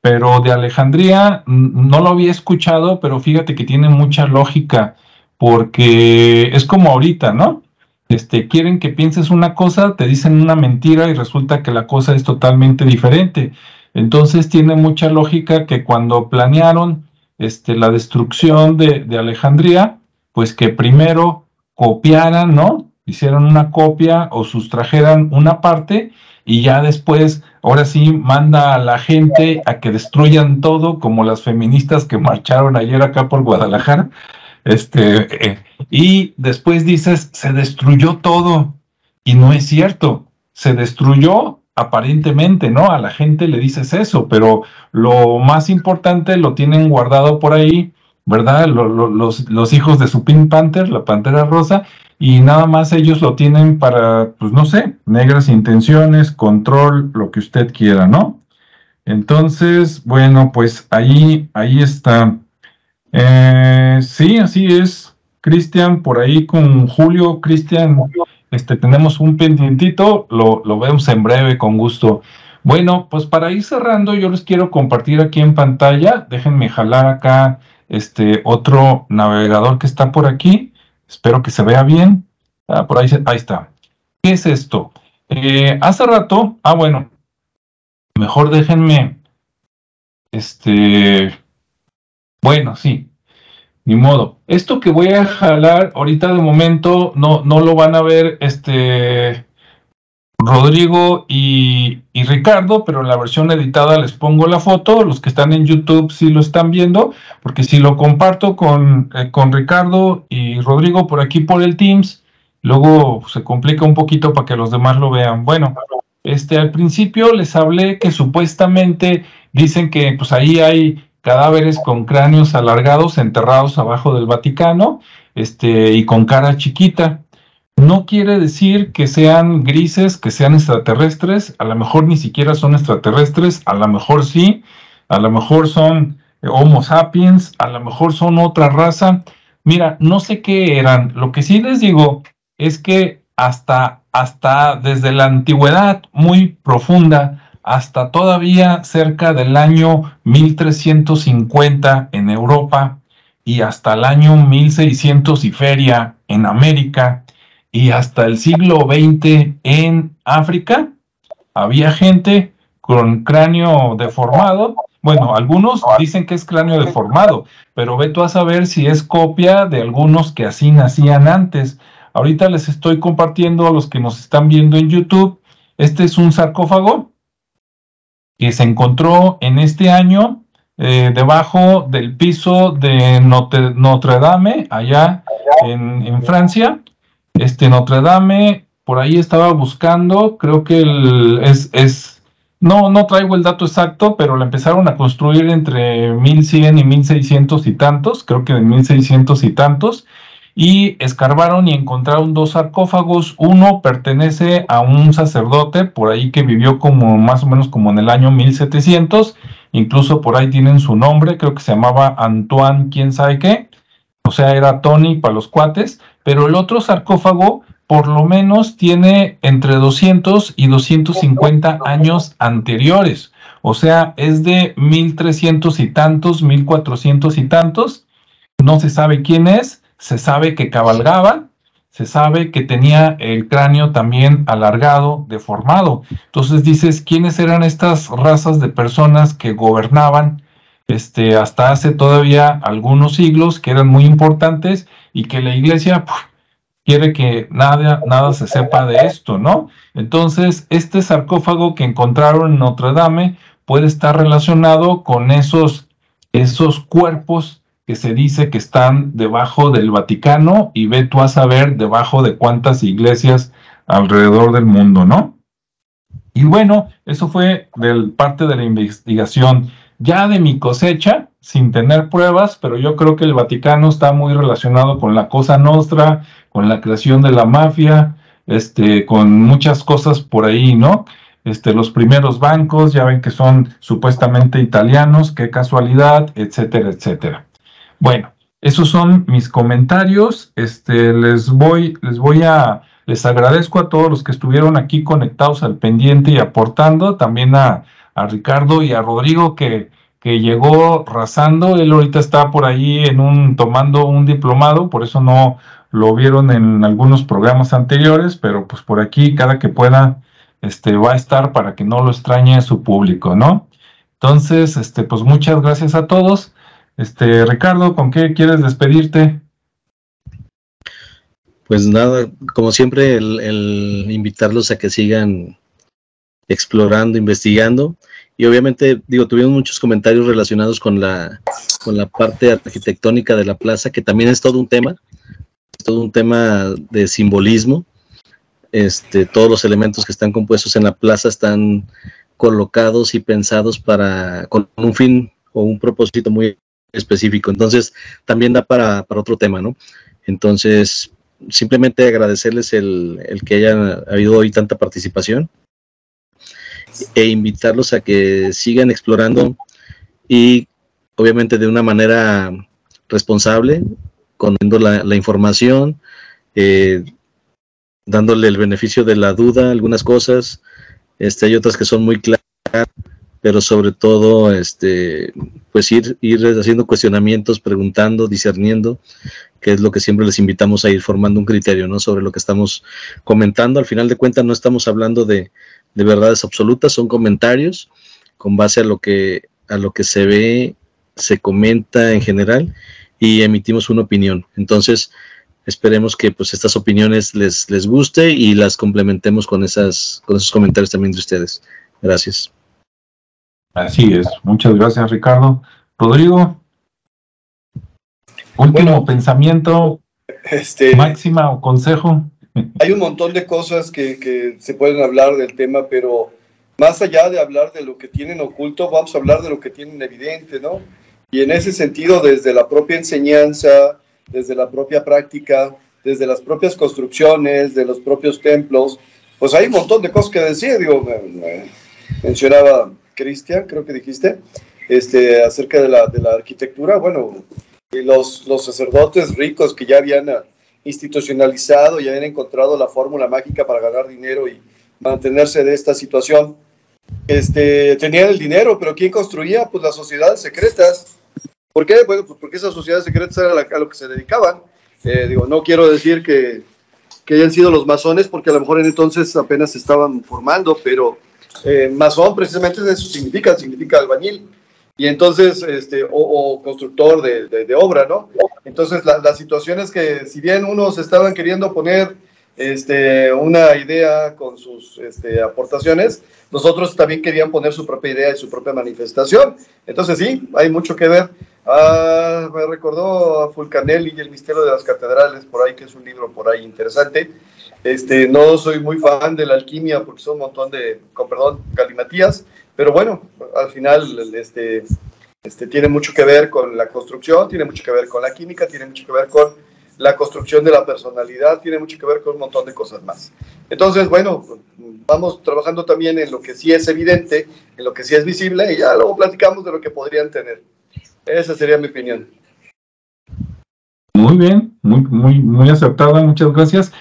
A: pero de Alejandría no lo había escuchado, pero fíjate que tiene mucha lógica, porque es como ahorita, ¿no? Este, quieren que pienses una cosa, te dicen una mentira y resulta que la cosa es totalmente diferente. Entonces tiene mucha lógica que cuando planearon este, la destrucción de, Alejandría, pues que primero copiaran, ¿no? Hicieron una copia o sustrajeran una parte y ya después, ahora sí, manda a la gente a que destruyan todo, como las feministas que marcharon ayer acá por Guadalajara. Este, eh, y después dices, se destruyó todo. Y no es cierto, se destruyó aparentemente, ¿no? A la gente le dices eso, pero lo más importante lo tienen guardado por ahí, ¿verdad? los, los, hijos de su Pink Panther, la Pantera Rosa, y nada más ellos lo tienen para, pues no sé, negras intenciones, control, lo que usted quiera, ¿no? Entonces, bueno, pues ahí, ahí está. Eh, sí, así es, Cristian, por ahí con Julio, Cristian, este, tenemos un pendientito, lo, lo vemos en breve, con gusto. Bueno, pues para ir cerrando, yo les quiero compartir aquí en pantalla, déjenme jalar acá este otro navegador que está por aquí Espero que se vea bien. Ah, por ahí, ahí está. ¿Qué es esto? Eh, hace rato, ah, bueno, mejor déjenme, este, bueno, sí, ni modo. Esto que voy a jalar ahorita de momento no, no lo van a ver, este, Rodrigo y, Ricardo, pero en la versión editada les pongo la foto. Los que están en YouTube sí lo están viendo, porque si lo comparto con, eh, con Ricardo y Rodrigo por aquí por el Teams, luego se complica un poquito para que los demás lo vean. Bueno, este al principio les hablé que supuestamente dicen que pues ahí hay cadáveres con cráneos alargados enterrados abajo del Vaticano, este y con cara chiquita no quiere decir que sean grises, que sean extraterrestres, a lo mejor ni siquiera son extraterrestres, a lo mejor sí, a lo mejor son Homo sapiens, a lo mejor son otra raza. Mira, no sé qué eran. Lo que sí les digo es que hasta, hasta desde la antigüedad muy profunda, hasta todavía cerca del año 1350 en Europa y hasta el año 1600 y feria en América, y hasta el siglo XX en África había gente con cráneo deformado. Bueno, algunos dicen que es cráneo deformado, pero ve tú a saber si es copia de algunos que así nacían antes. Ahorita les estoy compartiendo a los que nos están viendo en YouTube. Este es un sarcófago que se encontró en este año eh, debajo del piso de Notre, Dame, allá en, Francia. Este Notre Dame, por ahí estaba buscando, creo que el, es, es, no, no traigo el dato exacto, pero la empezaron a construir entre 1100 y 1600 y tantos, creo que en 1600 y tantos, y escarbaron y encontraron dos sarcófagos. Uno pertenece a un sacerdote por ahí que vivió como más o menos como en el año 1700, incluso por ahí tienen su nombre, creo que se llamaba Antoine, quién sabe qué, o sea, era Tony para los cuates, pero el otro sarcófago por lo menos tiene entre 200 y 250 años anteriores. O sea, es de 1300 y tantos, 1400 y tantos. No se sabe quién es, se sabe que cabalgaba, se sabe que tenía el cráneo también alargado, deformado. Entonces dices, ¿quiénes eran estas razas de personas que gobernaban este, hasta hace todavía algunos siglos, que eran muy importantes y que la iglesia quiere que nada, nada se sepa de esto, ¿no? Entonces, este sarcófago que encontraron en Notre Dame puede estar relacionado con esos, esos cuerpos que se dice que están debajo del Vaticano y ve tú a saber debajo de cuántas iglesias alrededor del mundo, ¿no? Y bueno, eso fue del, parte de la investigación ya de mi cosecha, sin tener pruebas, pero yo creo que el Vaticano está muy relacionado con la Cosa Nostra, con la creación de la mafia, este, con muchas cosas por ahí, ¿no? Este, los primeros bancos, ya ven que son supuestamente italianos, qué casualidad, etcétera, etcétera. Bueno, esos son mis comentarios. Este, les voy, les voy a, les agradezco a todos los que estuvieron aquí conectados al pendiente y aportando, también a, a Ricardo y a Rodrigo que, que llegó rasando. Él ahorita está por ahí en un, tomando un diplomado, por eso no lo vieron en algunos programas anteriores, pero pues por aquí cada que pueda este, va a estar para que no lo extrañe su público, ¿no? Entonces, este, pues muchas gracias a todos. Este, Ricardo, ¿con qué quieres despedirte?
B: Pues nada, como siempre, el, invitarlos a que sigan explorando, investigando. Y obviamente, digo, tuvimos muchos comentarios relacionados con la, con la parte arquitectónica de la plaza, que también es todo un tema, es todo un tema de simbolismo. Este, todos los elementos que están compuestos en la plaza están colocados y pensados para con un fin o un propósito muy específico. Entonces, también da para, otro tema, ¿no? Entonces, simplemente agradecerles el, el, que haya habido hoy tanta participación e invitarlos a que sigan explorando y obviamente de una manera responsable, conociendo la, la información, eh, dándole el beneficio de la duda algunas cosas, este, hay otras que son muy claras, pero sobre todo, este, pues ir, ir haciendo cuestionamientos, preguntando, discerniendo, que es lo que siempre les invitamos a ir formando un criterio, ¿no? Sobre lo que estamos comentando. Al final de cuentas, no estamos hablando de, de verdades absolutas, son comentarios con base a lo que, a lo que se ve, se comenta en general y emitimos una opinión. Entonces, Esperemos que pues estas opiniones les, les guste y las complementemos con, esas, con esos comentarios también de ustedes. Gracias.
A: Así es. Muchas gracias, Ricardo. Rodrigo, último pensamiento, este, máxima o consejo.
C: Hay un montón de cosas que, que se pueden hablar del tema, pero más allá de hablar de lo que tienen oculto, vamos a hablar de lo que tienen evidente, ¿no? Y en ese sentido, desde la propia enseñanza, desde la propia práctica, desde las propias construcciones, de los propios templos, pues hay un montón de cosas que decir. Digo, mencionaba Cristian, creo que dijiste, este, acerca de la, de la arquitectura. Bueno, los, los sacerdotes ricos que ya habían institucionalizado y habían encontrado la fórmula mágica para ganar dinero y mantenerse de esta situación, este, tenían el dinero, pero ¿quién construía? Pues las sociedades secretas ¿Por qué? Bueno, pues porque esas sociedades secretas era a lo que se dedicaban. Eh, digo, no quiero decir que, que, hayan sido los masones, porque a lo mejor en entonces apenas se estaban formando, pero eh, masón precisamente eso significa, significa albañil. Y entonces, este, o, constructor de, de, obra, ¿no? Entonces, la, la situación es que si bien unos estaban queriendo poner este, una idea con sus este, aportaciones, nosotros también querían poner su propia idea y su propia manifestación. Entonces sí, hay mucho que ver. Ah, me recordó a Fulcanelli y el misterio de las catedrales, por ahí, que es un libro por ahí interesante. Este, no soy muy fan de la alquimia porque son un montón de, con perdón, galimatías, pero bueno, al final este, este, tiene mucho que ver con la construcción, tiene mucho que ver con la química, tiene mucho que ver con la construcción de la personalidad, tiene mucho que ver con un montón de cosas más. Entonces, bueno, vamos trabajando también en lo que sí es evidente, en lo que sí es visible, y ya luego platicamos de lo que podrían tener. Esa sería mi opinión.
A: Muy bien, muy, muy, muy acertada, muchas gracias.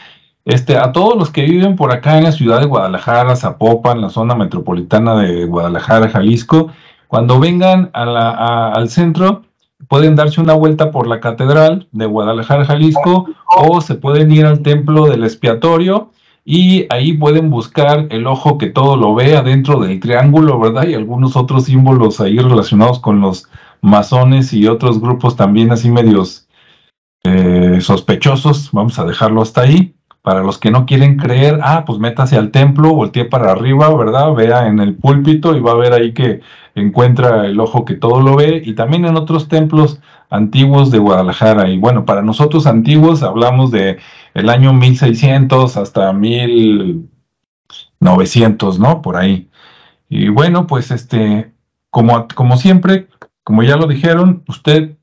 A: Este, a todos los que viven por acá en la ciudad de Guadalajara, Zapopan, la zona metropolitana de Guadalajara, Jalisco, cuando vengan a la, al centro, pueden darse una vuelta por la Catedral de Guadalajara, Jalisco, o se pueden ir al Templo del Expiatorio y ahí pueden buscar el ojo que todo lo vea dentro del triángulo, ¿verdad? Y algunos otros símbolos ahí relacionados con los masones y otros grupos también así medios eh, sospechosos. Vamos a dejarlo hasta ahí. Para los que no quieren creer, ah, pues métase al templo, voltee para arriba, ¿verdad? Vea en el púlpito y va a ver ahí que encuentra el ojo que todo lo ve. Y también en otros templos antiguos de Guadalajara. Y bueno, para nosotros antiguos hablamos de el año 1600 hasta 1900, ¿no? Por ahí. Y bueno, pues este, como, como siempre, como ya lo dijeron, usted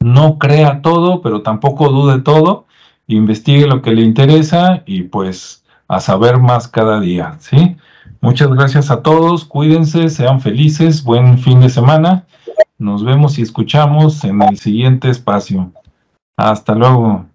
A: no crea todo, pero tampoco dude todo, investigue lo que le interesa y pues a saber más cada día, ¿sí? Muchas gracias a todos, cuídense, sean felices, buen fin de semana. Nos vemos y escuchamos en el siguiente espacio. Hasta luego.